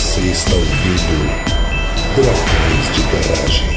Você está ouvindo Dragões de Garagem.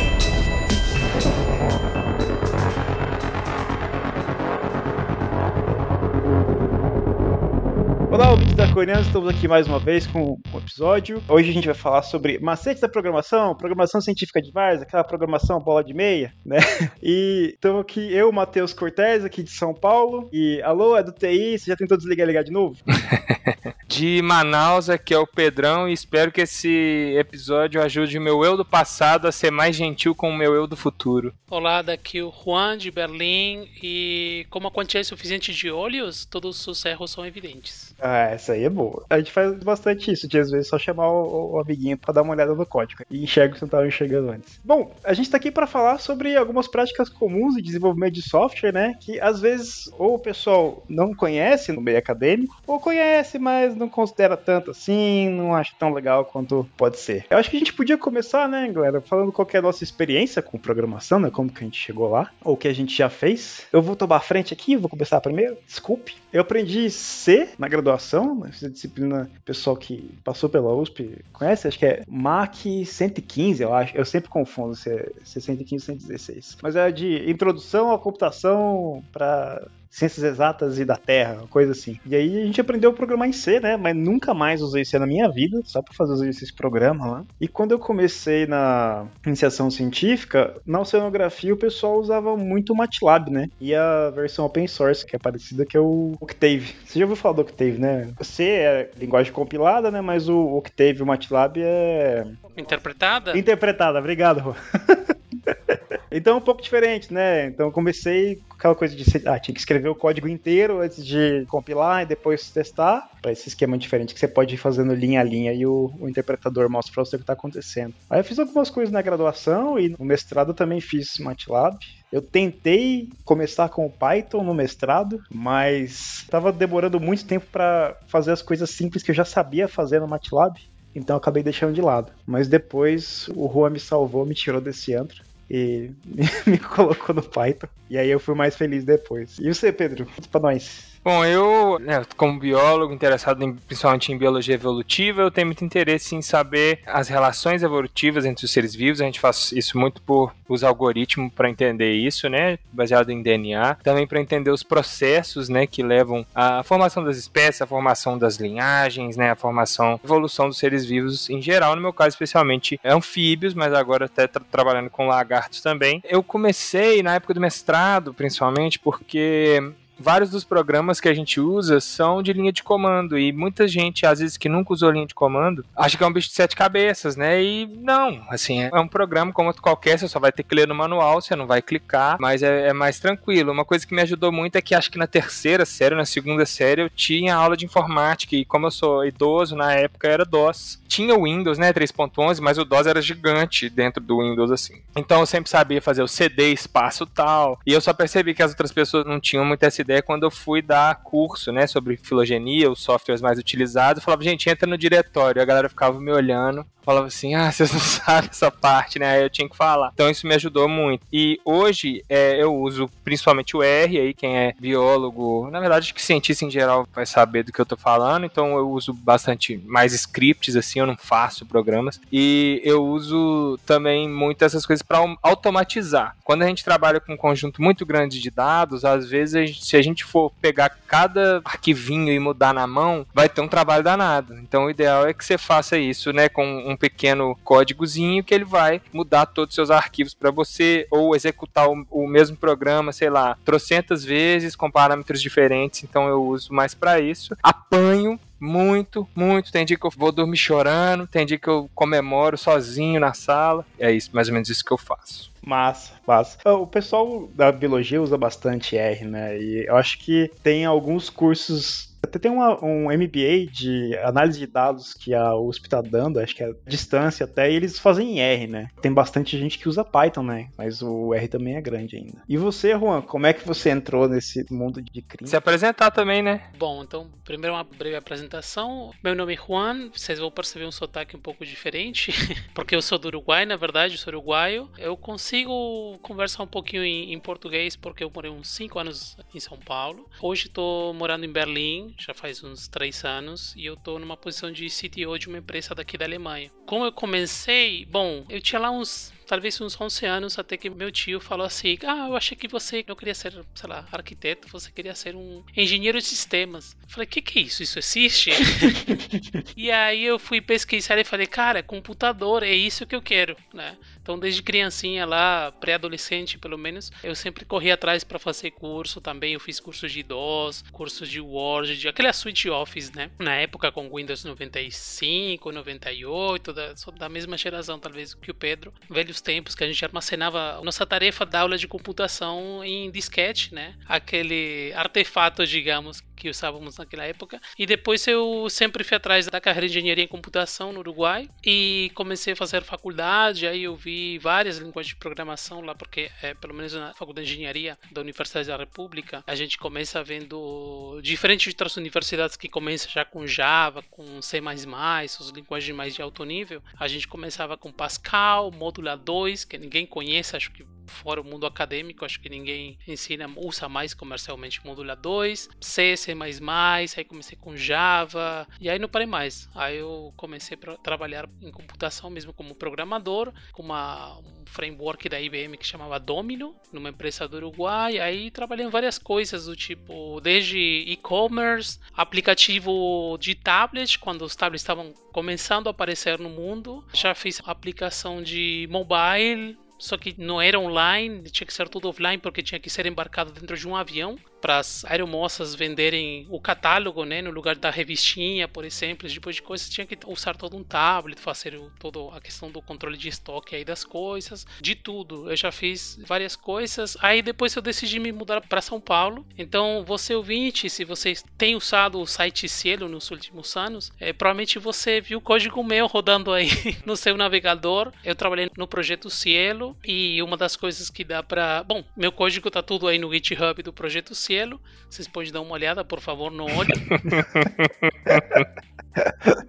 Olá, ouvintes da Coreana, estamos aqui mais uma vez com episódio. Hoje a gente vai falar sobre macetes da programação, programação científica de Vars, aquela programação bola de meia, né? E estamos aqui, eu, Matheus Cortez, aqui de São Paulo. E alô, é do TI, você já tentou desligar e ligar de novo? de Manaus, aqui é o Pedrão e espero que esse episódio ajude o meu eu do passado a ser mais gentil com o meu eu do futuro. Olá, daqui o Juan de Berlim e como a quantia é suficiente de olhos, todos os erros são evidentes. Ah, essa aí é boa. A gente faz bastante isso, de vezes só chamar o, o amiguinho para dar uma olhada no código e enxerga o que estava enxergando antes. Bom, a gente está aqui para falar sobre algumas práticas comuns de desenvolvimento de software, né? Que às vezes ou o pessoal não conhece no meio acadêmico, ou conhece, mas não considera tanto assim, não acha tão legal quanto pode ser. Eu acho que a gente podia começar, né, galera, falando qual é a nossa experiência com programação, né? Como que a gente chegou lá, ou o que a gente já fez. Eu vou tomar a frente aqui, vou começar primeiro, desculpe. Eu aprendi C na graduação, essa disciplina pessoal que passou pela USP conhece, acho que é MAC 115, eu acho. Eu sempre confundo se é, se é 115 ou 116. Mas é de introdução à computação para ciências exatas e da Terra, coisa assim. E aí a gente aprendeu a programar em C, né? Mas nunca mais usei C na minha vida, só para fazer esse programa lá. E quando eu comecei na iniciação científica, na oceanografia o pessoal usava muito o MATLAB, né? E a versão open source, que é parecida, que é o Octave. Você já ouviu falar do Octave, né? C é linguagem compilada, né? Mas o Octave, o MATLAB é... Interpretada? Interpretada, obrigado. Então é um pouco diferente, né? Então comecei com aquela coisa de ah, tinha que escrever o código inteiro antes de compilar e depois testar, para esse esquema diferente que você pode ir fazendo linha a linha e o, o interpretador mostra para você o que está acontecendo. Aí eu fiz algumas coisas na graduação e no mestrado também fiz MATLAB. Eu tentei começar com o Python no mestrado, mas estava demorando muito tempo para fazer as coisas simples que eu já sabia fazer no MATLAB. Então acabei deixando de lado. Mas depois o Juan me salvou, me tirou desse antro e me colocou no Python. E aí eu fui mais feliz depois. E você, Pedro? Conta pra nós. Bom, eu, né, como biólogo interessado em, principalmente em biologia evolutiva, eu tenho muito interesse em saber as relações evolutivas entre os seres vivos. A gente faz isso muito por usar algoritmo para entender isso, né, baseado em DNA. Também para entender os processos, né, que levam à formação das espécies, à formação das linhagens, né, à formação, evolução dos seres vivos em geral. No meu caso, especialmente anfíbios, mas agora até tra trabalhando com lagartos também. Eu comecei na época do mestrado, principalmente, porque vários dos programas que a gente usa são de linha de comando e muita gente, às vezes que nunca usou linha de comando, acha que é um bicho de sete cabeças, né? E não, assim, é um programa como outro qualquer, você só vai ter que ler no manual, você não vai clicar, mas é, é, mais tranquilo. Uma coisa que me ajudou muito é que acho que na terceira série, na segunda série, eu tinha aula de informática e como eu sou idoso, na época era DOS. Tinha o Windows, né, 3.11, mas o DOS era gigante dentro do Windows, assim. Então eu sempre sabia fazer o CD, espaço tal, e eu só percebi que as outras pessoas não tinham muito essa ideia quando eu fui dar curso, né, sobre filogenia, os softwares mais utilizados. Eu falava, gente, entra no diretório. A galera ficava me olhando falava assim, ah, vocês não sabem essa parte, né? Aí eu tinha que falar. Então isso me ajudou muito. E hoje é, eu uso principalmente o R, aí quem é biólogo, na verdade acho que cientista em geral vai saber do que eu tô falando, então eu uso bastante mais scripts, assim, eu não faço programas. E eu uso também muito essas coisas para automatizar. Quando a gente trabalha com um conjunto muito grande de dados, às vezes a gente, se a gente for pegar cada arquivinho e mudar na mão, vai ter um trabalho danado. Então o ideal é que você faça isso, né, com um pequeno códigozinho que ele vai mudar todos os seus arquivos para você ou executar o, o, mesmo programa, sei lá, trocentas vezes com parâmetros diferentes. Então eu uso mais para isso. Apanho muito, muito. Tem dia que eu vou dormir chorando, tem dia que eu comemoro sozinho na sala. É isso, mais ou menos isso que eu faço. Massa, massa. O pessoal da biologia usa bastante R, né? E eu acho que tem alguns cursos até tem uma, um MBA de análise de dados que a USP tá dando, acho que é distância até, e eles fazem em R, né? Tem bastante gente que usa Python, né? Mas o R também é grande ainda. E você, Juan, como é que você entrou nesse mundo de crime? Se apresentar também, né? Bom, então, primeiro uma breve apresentação. Meu nome é Juan, vocês vão perceber um sotaque um pouco diferente, porque eu sou do Uruguai, na verdade, eu sou uruguaio. Eu consigo conversar um pouquinho em, em português porque eu morei uns 5 anos em São Paulo. Hoje estou morando em Berlim, já faz uns três anos, e eu tô numa posição de CTO de uma empresa daqui da Alemanha. Como eu comecei, bom, eu tinha lá uns talvez uns 11 anos, até que meu tio falou assim: Ah, eu achei que você não queria ser, sei lá, arquiteto, você queria ser um engenheiro de sistemas. Eu falei: Que que é isso? Isso existe? e aí eu fui pesquisar e falei: Cara, computador, é isso que eu quero, né? Então, desde criancinha lá, pré-adolescente pelo menos, eu sempre corri atrás para fazer curso também. Eu fiz cursos de DOS, cursos de Word, de aquela suite Office, né? Na época com Windows 95, 98, da, da mesma geração talvez que o Pedro. Velhos tempos que a gente armazenava nossa tarefa da aula de computação em disquete, né? Aquele artefato, digamos, que usávamos naquela época. E depois eu sempre fui atrás da carreira de engenharia em computação no Uruguai e comecei a fazer faculdade. Aí eu vi várias linguagens de programação lá, porque é, pelo menos na faculdade de engenharia da Universidade da República, a gente começa vendo diferente de outras universidades que começam já com Java, com C++, as linguagens mais de alto nível. A gente começava com Pascal, Módula 2, que ninguém conhece, acho que fora o mundo acadêmico, acho que ninguém ensina, usa mais comercialmente Modula 2, C, C++, aí comecei com Java, e aí não parei mais. Aí eu comecei a trabalhar em computação mesmo como programador, com uma, um framework da IBM que chamava Domino, numa empresa do Uruguai, aí trabalhei em várias coisas do tipo, desde e-commerce, aplicativo de tablet, quando os tablets estavam começando a aparecer no mundo, já fiz aplicação de mobile, só que não era online, tinha que ser tudo offline porque tinha que ser embarcado dentro de um avião para as aeromoças venderem o catálogo, né, no lugar da revistinha, por exemplo, esse tipo de coisas, tinha que usar todo um tablet, fazer toda a questão do controle de estoque aí das coisas, de tudo. Eu já fiz várias coisas. Aí depois eu decidi me mudar para São Paulo. Então, você ouvinte, se você tem usado o site Cielo nos últimos anos, é, provavelmente você viu o código meu rodando aí no seu navegador. Eu trabalhei no projeto Cielo e uma das coisas que dá para, bom, meu código tá tudo aí no GitHub do projeto Cielo Vocês podem dar uma olhada, por favor, no olho.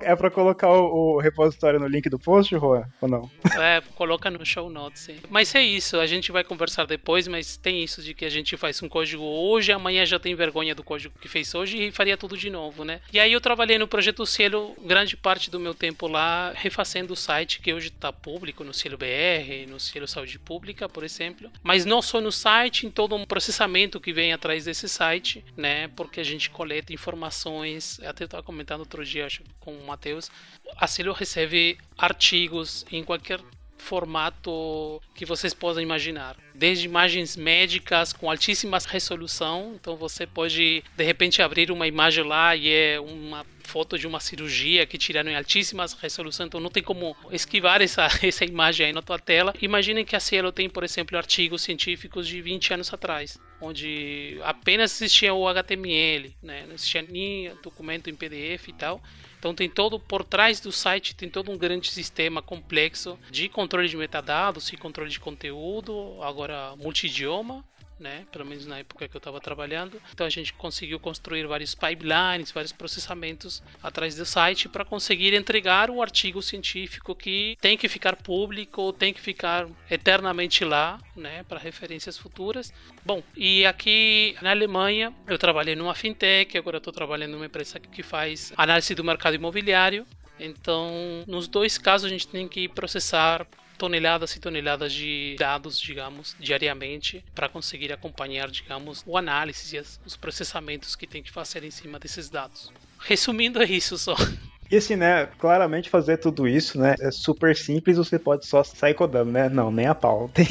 É pra colocar o, o, repositório no link do post, Juan? Ou não? É, coloca no show notes, sim. Mas é isso, a gente vai conversar depois, mas tem isso de que a gente faz um código hoje, amanhã já tem vergonha do código que fez hoje e faria tudo de novo, né? E aí eu trabalhei no projeto Cielo grande parte do meu tempo lá, refazendo o site que hoje está público no Cielo BR, no Cielo Saúde Pública, por exemplo. Mas não só no site, em todo um processamento que vem atrás desse site, né? Porque a gente coleta informações, até eu estava comentando outro dia, com o Matheus, a Celo recebe artigos em qualquer formato que vocês possam imaginar. Desde imagens médicas com altíssima resolução, então você pode de repente abrir uma imagem lá e é uma foto de uma cirurgia que tiraram em altíssimas resoluções, então não tem como esquivar essa, essa imagem aí na tua tela. Imaginem que a Cielo tem, por exemplo, artigos científicos de 20 anos atrás, onde apenas existia o HTML, né? não existia nem documento em PDF e tal. Então tem todo por trás do site tem todo um grande sistema complexo de controle de metadados e controle de conteúdo, agora multidioma, né? Pelo menos na época que eu estava trabalhando. Então a gente conseguiu construir vários pipelines, vários processamentos atrás do site para conseguir entregar o artigo científico que tem que ficar público, tem que ficar eternamente lá, né? Para referências futuras. Bom, e aqui na Alemanha eu trabalhei numa fintech, agora estou trabalhando numa empresa que faz análise do mercado imobiliário. Então, nos dois casos a gente tem que processar toneladas e toneladas de dados, digamos, diariamente para conseguir acompanhar, digamos, o análise e os processamentos que tem que fazer em cima desses dados. Resumindo é isso só. E assim, né, claramente fazer tudo isso, né, é super simples, você pode só sair codando, né? Não, nem a pau. Tem,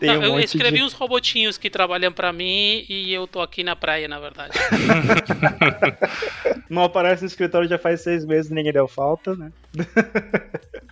tem Não, um eu escrevi de... uns robotinhos que trabalham para mim e eu tô aqui na praia, na verdade. Não aparece no escritório já faz seis meses, ninguém deu falta, né?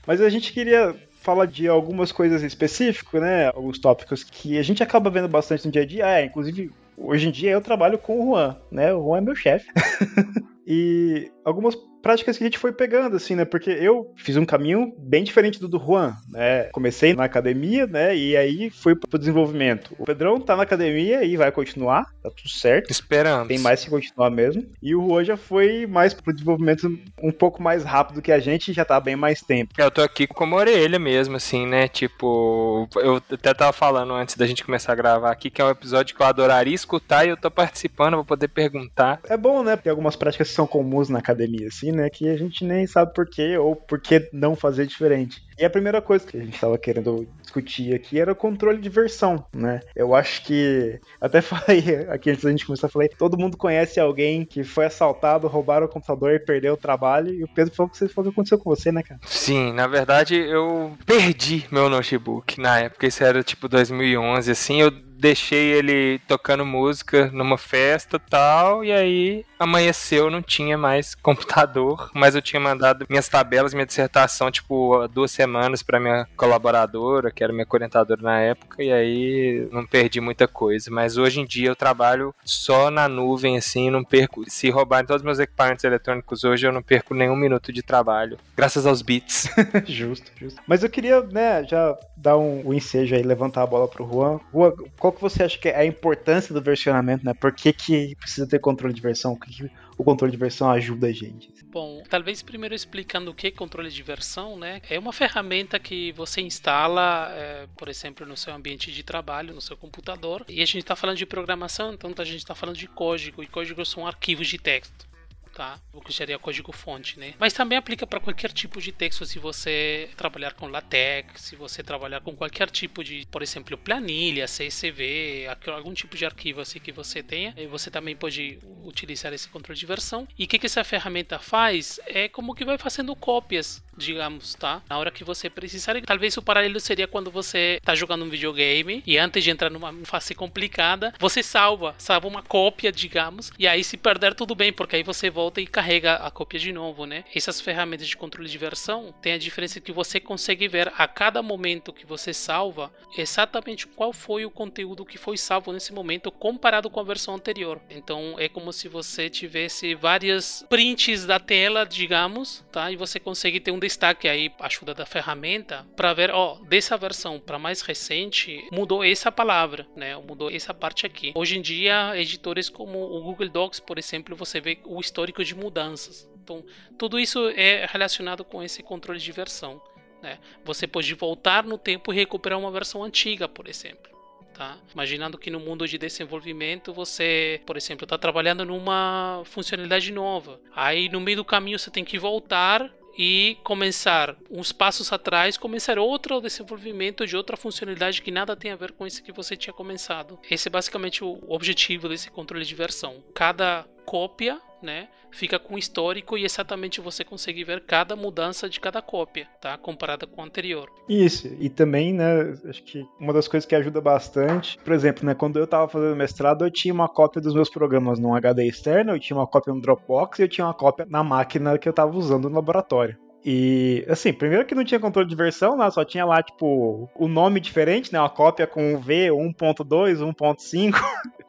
Mas a gente queria fala de algumas coisas específicas, né? Alguns tópicos que a gente acaba vendo bastante no dia a dia. É, inclusive, hoje em dia eu trabalho com o Juan, né? O Juan é meu chefe. e algumas práticas que a gente foi pegando, assim, né? Porque eu fiz um caminho bem diferente do do Juan, né? Comecei na academia, né? E aí fui pro desenvolvimento. O Pedrão tá na academia e vai continuar, tá tudo certo. Esperando. Tem mais que continuar mesmo. E o Juan já foi mais pro desenvolvimento um pouco mais rápido que a gente já tá bem mais tempo. Eu tô aqui com uma orelha mesmo, assim, né? Tipo, eu até tava falando antes da gente começar a gravar aqui que é um episódio que eu adoraria escutar e eu tô participando, vou poder perguntar. É bom, né? Tem algumas práticas que são comuns na academia, assim, né? Que a gente nem sabe por quê ou por que não fazer diferente. E a primeira coisa que a gente estava querendo discutir aqui era o controle de versão, né? Eu acho que. Até falei aqui antes da gente começar, falei: todo mundo conhece alguém que foi assaltado, roubaram o computador e perdeu o trabalho. E o Pedro falou que isso aconteceu com você, né, cara? Sim, na verdade eu perdi meu notebook na época. Isso era tipo 2011, assim. Eu deixei ele tocando música numa festa tal, e aí amanheceu, não tinha mais computador, mas eu tinha mandado minhas tabelas, minha dissertação, tipo, duas semanas para minha colaboradora, que era minha orientadora na época, e aí não perdi muita coisa. Mas hoje em dia eu trabalho só na nuvem, assim, não perco. Se roubarem todos os meus equipamentos eletrônicos hoje, eu não perco nenhum minuto de trabalho, graças aos bits. justo, justo. Mas eu queria, né, já dar um, um ensejo aí, levantar a bola pro Juan. Juan, qual que você acha que é a importância do versionamento, né? Por que, que precisa ter controle de versão? O que, que o controle de versão ajuda a gente? Bom, talvez primeiro explicando o que é controle de versão, né? É uma ferramenta que você instala, é, por exemplo, no seu ambiente de trabalho, no seu computador. E a gente está falando de programação, então a gente está falando de código, e códigos são arquivos de texto tá? O que seria código-fonte, né? Mas também aplica para qualquer tipo de texto, se você trabalhar com LaTeX, se você trabalhar com qualquer tipo de, por exemplo, planilha, CSV, algum tipo de arquivo assim que você tenha, você também pode utilizar esse controle de versão. E o que, que essa ferramenta faz? É como que vai fazendo cópias, digamos, tá? Na hora que você precisar. Talvez o paralelo seria quando você está jogando um videogame e antes de entrar numa fase complicada, você salva, salva uma cópia, digamos, e aí se perder tudo bem, porque aí você volta volta e carrega a cópia de novo, né? Essas ferramentas de controle de versão tem a diferença que você consegue ver a cada momento que você salva exatamente qual foi o conteúdo que foi salvo nesse momento comparado com a versão anterior. Então é como se você tivesse várias prints da tela, digamos, tá? E você consegue ter um destaque aí, ajuda da ferramenta, para ver, ó, dessa versão para mais recente mudou essa palavra, né? Mudou essa parte aqui. Hoje em dia, editores como o Google Docs, por exemplo, você vê o histórico de mudanças. Então, tudo isso é relacionado com esse controle de versão. Né? Você pode voltar no tempo e recuperar uma versão antiga, por exemplo. Tá? Imaginando que no mundo de desenvolvimento você, por exemplo, está trabalhando numa funcionalidade nova. Aí no meio do caminho você tem que voltar e começar uns passos atrás, começar outro desenvolvimento de outra funcionalidade que nada tem a ver com esse que você tinha começado. Esse é basicamente o objetivo desse controle de versão. Cada cópia né, fica com histórico e exatamente você consegue ver cada mudança de cada cópia, tá, comparada com a anterior. Isso, e também, né, acho que uma das coisas que ajuda bastante, por exemplo, né, quando eu estava fazendo mestrado, eu tinha uma cópia dos meus programas num HD externo, eu tinha uma cópia no Dropbox e eu tinha uma cópia na máquina que eu estava usando no laboratório. E, assim, primeiro que não tinha controle de versão, né? Só tinha lá, tipo, o nome diferente, né? Uma cópia com V 1.2, 1.5.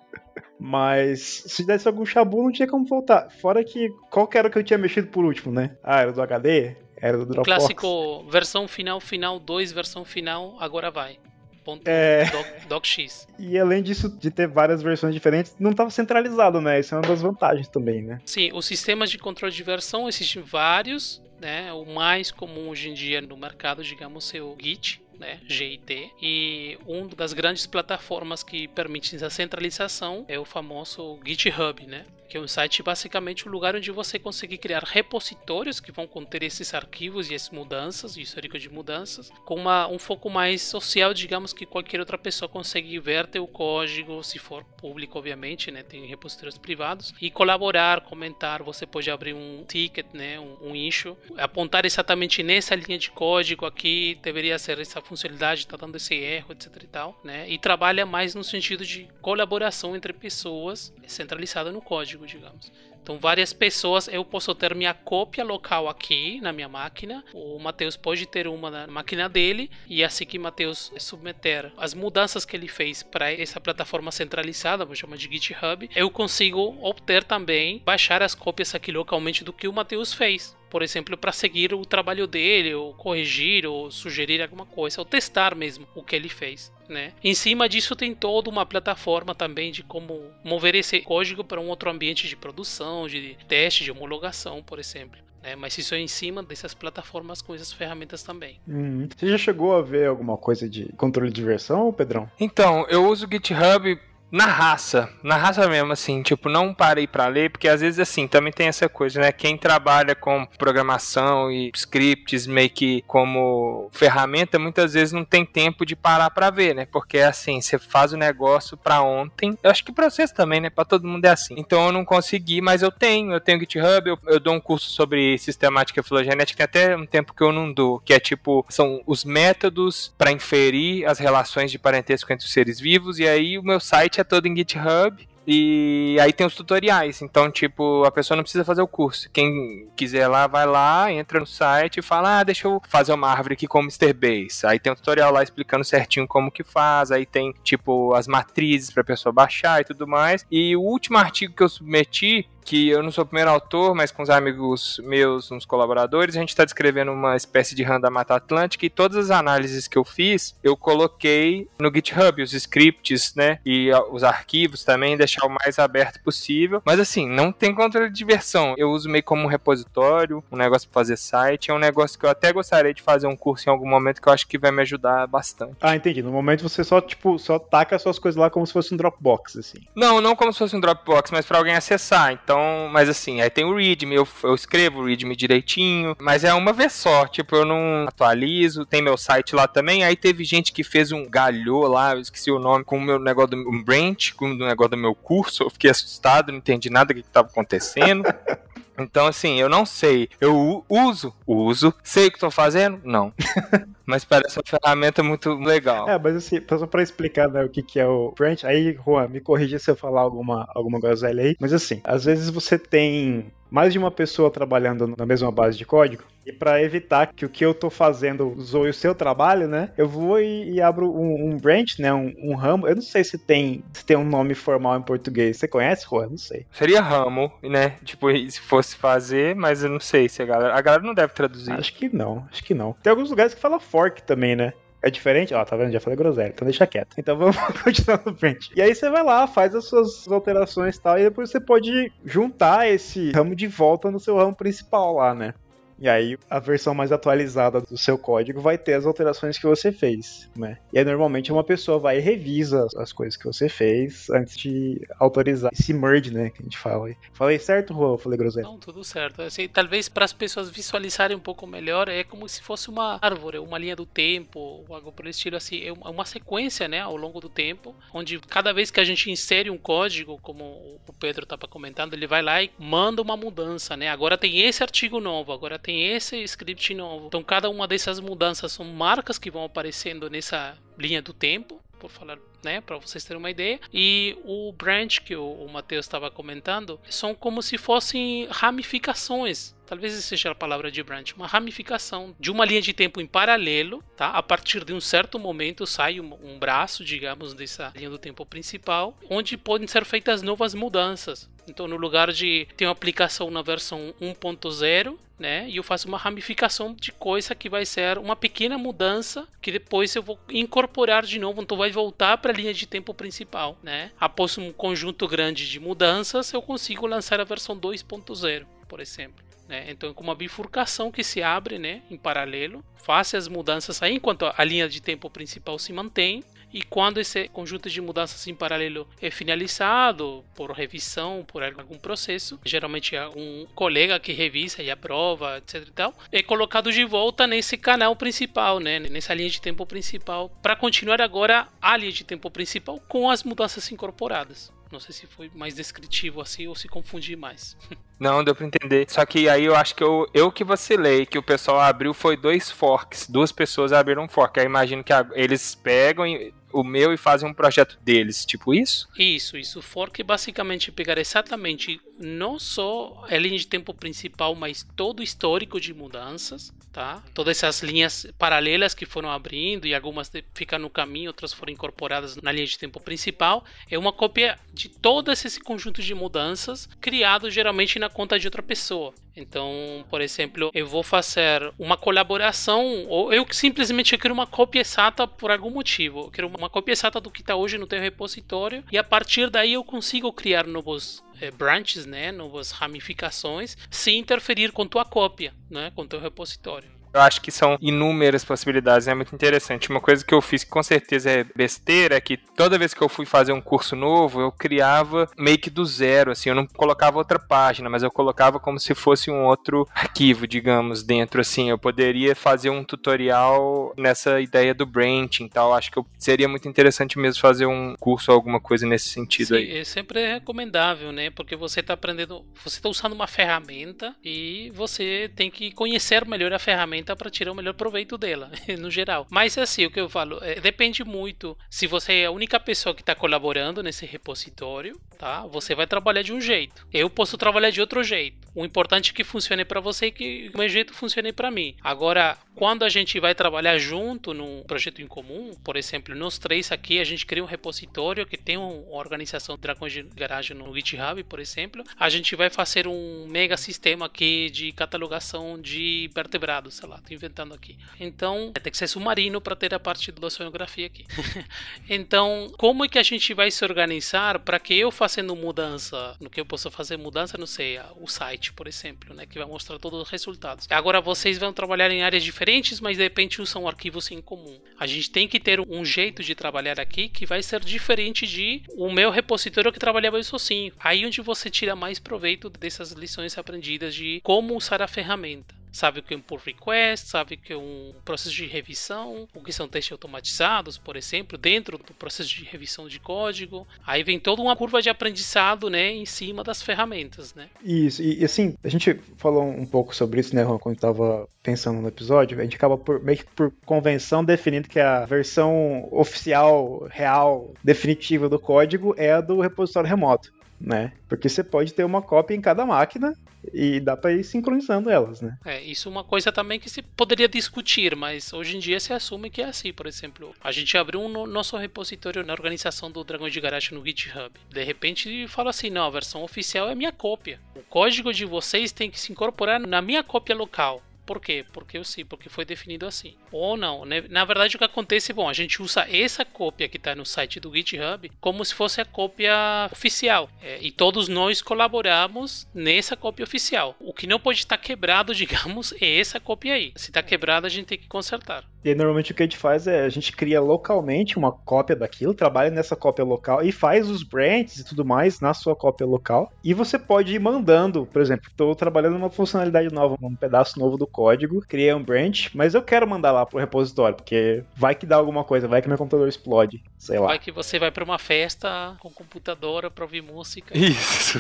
Mas se desse algum chabu, não tinha como voltar. Fora que qual que era que eu tinha mexido por último, né? Ah, era do HD? Era do Dropbox. O clássico versão final, final 2, versão final, agora vai. Ponto é... doc, docx. E além disso, de ter várias versões diferentes, não estava centralizado, né? Isso é uma das vantagens também, né? Sim, os sistemas de controle de versão existem vários, né? O mais comum hoje em dia no mercado, digamos, é o Git, né, GIT, e uma das grandes plataformas que permite essa centralização é o famoso GitHub, né, que é um site basicamente um lugar onde você consegue criar repositórios que vão conter esses arquivos e as mudanças, o histórico de mudanças, com uma, um foco mais social, digamos que qualquer outra pessoa consegue ver teu código, se for público, obviamente, né, tem repositórios privados, e colaborar, comentar, você pode abrir um ticket, né, um, um issue, apontar exatamente nessa linha de código aqui, deveria ser essa funcionalidade, está dando esse erro, etc e tal, né, e trabalha mais no sentido de colaboração entre pessoas centralizada no código, digamos. Então, várias pessoas, eu posso ter minha cópia local aqui na minha máquina, o Matheus pode ter uma na máquina dele, e assim que Matheus submeter as mudanças que ele fez para essa plataforma centralizada, vou chamar de GitHub, eu consigo obter também, baixar as cópias aqui localmente do que o Matheus fez por exemplo, para seguir o trabalho dele, ou corrigir, ou sugerir alguma coisa, ou testar mesmo o que ele fez. Né? Em cima disso tem toda uma plataforma também de como mover esse código para um outro ambiente de produção, de teste, de homologação, por exemplo. Né? Mas isso é em cima dessas plataformas com essas ferramentas também. Uhum. Você já chegou a ver alguma coisa de controle de versão, Pedrão? Então, eu uso o GitHub na raça, na raça mesmo, assim, tipo, não parei para ler, porque às vezes, assim, também tem essa coisa, né? Quem trabalha com programação e scripts meio que como ferramenta, muitas vezes não tem tempo de parar para ver, né? Porque, assim, você faz o negócio para ontem, eu acho que pra vocês também, né? Pra todo mundo é assim. Então eu não consegui, mas eu tenho, eu tenho GitHub, eu, eu dou um curso sobre sistemática filogenética, tem até um tempo que eu não dou, que é tipo, são os métodos para inferir as relações de parentesco entre os seres vivos, e aí o meu site é todo em GitHub. E aí tem os tutoriais. Então, tipo, a pessoa não precisa fazer o curso. Quem quiser lá, vai lá, entra no site e fala: Ah, deixa eu fazer uma árvore aqui com o Mr. Base. Aí tem um tutorial lá explicando certinho como que faz. Aí tem, tipo, as matrizes pra pessoa baixar e tudo mais. E o último artigo que eu submeti que eu não sou o primeiro autor, mas com os amigos meus, uns colaboradores, a gente está descrevendo uma espécie de RAM da Mata Atlântica e todas as análises que eu fiz, eu coloquei no GitHub, os scripts, né, e os arquivos também, deixar o mais aberto possível. Mas assim, não tem controle de versão. Eu uso meio como um repositório, um negócio para fazer site, é um negócio que eu até gostaria de fazer um curso em algum momento que eu acho que vai me ajudar bastante. Ah, entendi. No momento você só, tipo, só taca suas coisas lá como se fosse um Dropbox, assim. Não, não como se fosse um Dropbox, mas para alguém acessar. Então, então, mas assim, aí tem o readme, eu, eu escrevo o readme direitinho, mas é uma vez só, tipo, eu não atualizo, tem meu site lá também, aí teve gente que fez um galhô lá, eu esqueci o nome, com o meu negócio, do, um branch, com o negócio do meu curso, eu fiquei assustado, não entendi nada do que estava acontecendo. Então, assim, eu não sei. Eu uso, uso. Sei o que estou fazendo? Não. mas parece uma ferramenta muito legal. É, mas assim, só pra explicar né, o que, que é o branch, aí, Juan, me corrija se eu falar alguma, alguma groselha aí. Mas assim, às vezes você tem mais de uma pessoa trabalhando na mesma base de código. E para evitar que o que eu tô fazendo zoe o seu trabalho, né? Eu vou e, e abro um, um, branch, né? Um, um, ramo. Eu não sei se tem, se tem um nome formal em português. Você conhece, Juan? Não sei. Seria ramo, né? Tipo, se fosse fazer, mas eu não sei se a galera. A galera não deve traduzir. Acho que não, acho que não. Tem alguns lugares que fala fork também, né? É diferente, ó, tá vendo? Já falei groselha, então deixa quieto. Então vamos continuar no frente. E aí você vai lá, faz as suas alterações e tal, e depois você pode juntar esse ramo de volta no seu ramo principal lá, né? E aí a versão mais atualizada do seu código vai ter as alterações que você fez, né? E aí normalmente uma pessoa vai e revisa as coisas que você fez antes de autorizar esse merge, né, que a gente fala. Falei certo, Rô? Falei groselha? Não, tudo certo. Assim, talvez para as pessoas visualizarem um pouco melhor, é como se fosse uma árvore, uma linha do tempo, algo por estilo assim, é uma sequência, né, ao longo do tempo, onde cada vez que a gente insere um código, como o Pedro estava comentando, ele vai lá e manda uma mudança, né? Agora tem esse artigo novo, agora tem esse script novo. Então cada uma dessas mudanças são marcas que vão aparecendo nessa linha do tempo, por falar, né, para vocês terem uma ideia. E o branch que o, o Matheus estava comentando são como se fossem ramificações. Talvez seja a palavra de branch, uma ramificação de uma linha de tempo em paralelo, tá? A partir de um certo momento sai um, um braço, digamos, dessa linha do tempo principal, onde podem ser feitas novas mudanças. Então, no lugar de ter uma aplicação na versão 1.0, né? E eu faço uma ramificação de coisa que vai ser uma pequena mudança que depois eu vou incorporar de novo, então vai voltar para a linha de tempo principal, né? Após um conjunto grande de mudanças, eu consigo lançar a versão 2.0, por exemplo. Né? Então, com uma bifurcação que se abre né, em paralelo, faça as mudanças aí enquanto a linha de tempo principal se mantém e quando esse conjunto de mudanças em paralelo é finalizado por revisão, por algum processo, geralmente é um colega que revisa e aprova, etc e tal, é colocado de volta nesse canal principal, né, nessa linha de tempo principal, para continuar agora a linha de tempo principal com as mudanças incorporadas. Não sei se foi mais descritivo assim ou se confundi mais. Não, deu pra entender. Só que aí eu acho que eu, eu que vacilei, que o pessoal abriu foi dois forks. Duas pessoas abriram um fork. Aí imagino que eles pegam e o meu e fazem um projeto deles, tipo isso? Isso, isso. Fork é basicamente pegar exatamente não só a linha de tempo principal, mas todo o histórico de mudanças, tá? Todas essas linhas paralelas que foram abrindo e algumas ficam no caminho, outras foram incorporadas na linha de tempo principal. É uma cópia de todo esse conjunto de mudanças criado geralmente na conta de outra pessoa. Então, por exemplo, eu vou fazer uma colaboração ou eu simplesmente quero uma cópia exata por algum motivo. Eu quero uma cópia exata do que está hoje no teu repositório e a partir daí eu consigo criar novos é, branches, né, novas ramificações, sem interferir com tua cópia, né, com teu repositório. Eu acho que são inúmeras possibilidades, é muito interessante. Uma coisa que eu fiz que com certeza é besteira é que toda vez que eu fui fazer um curso novo, eu criava meio que do zero, assim, eu não colocava outra página, mas eu colocava como se fosse um outro arquivo, digamos, dentro, assim. Eu poderia fazer um tutorial nessa ideia do branching e tal. Acho que eu, seria muito interessante mesmo fazer um curso ou alguma coisa nesse sentido Sim, aí. É sempre recomendável, né? Porque você está aprendendo, você está usando uma ferramenta e você tem que conhecer melhor a ferramenta para tirar o melhor proveito dela, no geral. Mas é assim, o que eu falo, é, depende muito. Se você é a única pessoa que está colaborando nesse repositório, tá? Você vai trabalhar de um jeito. Eu posso trabalhar de outro jeito. O importante é que funcione para você e que o meu jeito funcione para mim. Agora, quando a gente vai trabalhar junto num projeto em comum, por exemplo, nós três aqui, a gente cria um repositório que tem uma organização Dragões de Garage no GitHub, por exemplo. A gente vai fazer um mega sistema aqui de catalogação de vertebrados, sei lá, tô inventando aqui. Então, tem que ser submarino para ter a parte da oceanografia aqui. então, como é que a gente vai se organizar para que eu fazendo mudança, no que eu posso fazer mudança, não sei, o site, por exemplo, né, que vai mostrar todos os resultados. Agora vocês vão trabalhar em áreas diferentes, mas de repente usam arquivos em comum. A gente tem que ter um jeito de trabalhar aqui que vai ser diferente de o meu repositório que trabalhava sozinho. Aí onde você tira mais proveito dessas lições aprendidas de como usar a ferramenta sabe o que é um pull request, sabe o que é um processo de revisão, o que são testes automatizados, por exemplo, dentro do processo de revisão de código. Aí vem toda uma curva de aprendizado, né, em cima das ferramentas, né? Isso, e assim, a gente falou um pouco sobre isso, né, Juan, quando estava pensando no episódio, a gente acaba por, meio que por convenção definindo que a versão oficial, real, definitiva do código é a do repositório remoto né? Porque você pode ter uma cópia em cada máquina e dá para ir sincronizando elas, né? É, isso é uma coisa também que se poderia discutir, mas hoje em dia se assume que é assim, por exemplo. A gente abriu um nosso repositório na organização do Dragões de Garage no GitHub. De repente fala assim, não, a versão oficial é minha cópia. O código de vocês tem que se incorporar na minha cópia local. Por quê? Porque eu sei, porque foi definido assim. Ou não, né? Na verdade, o que acontece, bom, a gente usa essa cópia que está no site do GitHub como se fosse a cópia oficial. É, e todos nós colaboramos nessa cópia oficial. O que não pode estar quebrado, digamos, é essa cópia aí. Se está quebrado, a gente tem que consertar. E aí, normalmente o que a gente faz é a gente cria localmente uma cópia daquilo, trabalha nessa cópia local e faz os branches e tudo mais na sua cópia local. E você pode ir mandando, por exemplo, estou trabalhando numa funcionalidade nova, um pedaço novo do código, criei um branch, mas eu quero mandar lá pro repositório, porque vai que dá alguma coisa, vai que meu computador explode, sei lá. Vai que você vai para uma festa com computadora para ouvir música. Isso.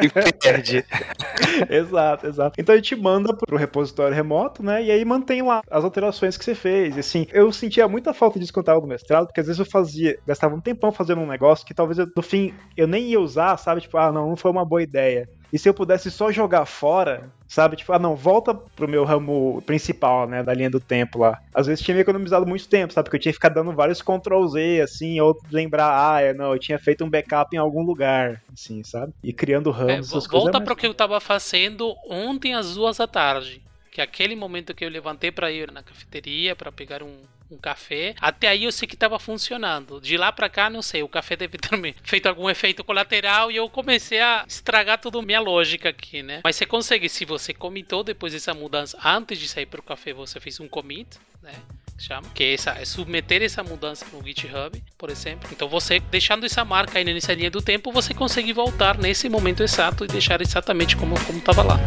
e perde. exato, exato. Então a gente manda pro repositório remoto, né? E aí mantém lá as alterações que você fez. E assim, eu sentia muita falta disso quando eu tava no mestrado, porque às vezes eu fazia, gastava um tempão fazendo um negócio que talvez eu, no fim eu nem ia usar, sabe? Tipo, ah, não, não foi uma boa ideia. E se eu pudesse só jogar fora, sabe? Tipo, ah, não, volta pro meu ramo principal, né? Da linha do tempo lá. Às vezes tinha me economizado muito tempo, sabe? Porque eu tinha que ficar dando vários Ctrl Z, assim, ou lembrar, ah, é, não, eu tinha feito um backup em algum lugar, assim, sabe? E criando ramos, é, volta. Volta pro que eu tava fazendo ontem às duas da tarde. Que aquele momento que eu levantei para ir na cafeteria para pegar um, um café. Até aí eu sei que estava funcionando. De lá para cá, não sei. O café deve ter feito algum efeito colateral e eu comecei a estragar toda a minha lógica aqui, né? Mas você consegue, se você comitou depois dessa mudança, antes de sair para o café, você fez um commit, né? chama, que é, essa, é submeter essa mudança no GitHub, por exemplo. Então você deixando essa marca aí nessa linha do tempo, você consegue voltar nesse momento exato e deixar exatamente como como estava lá.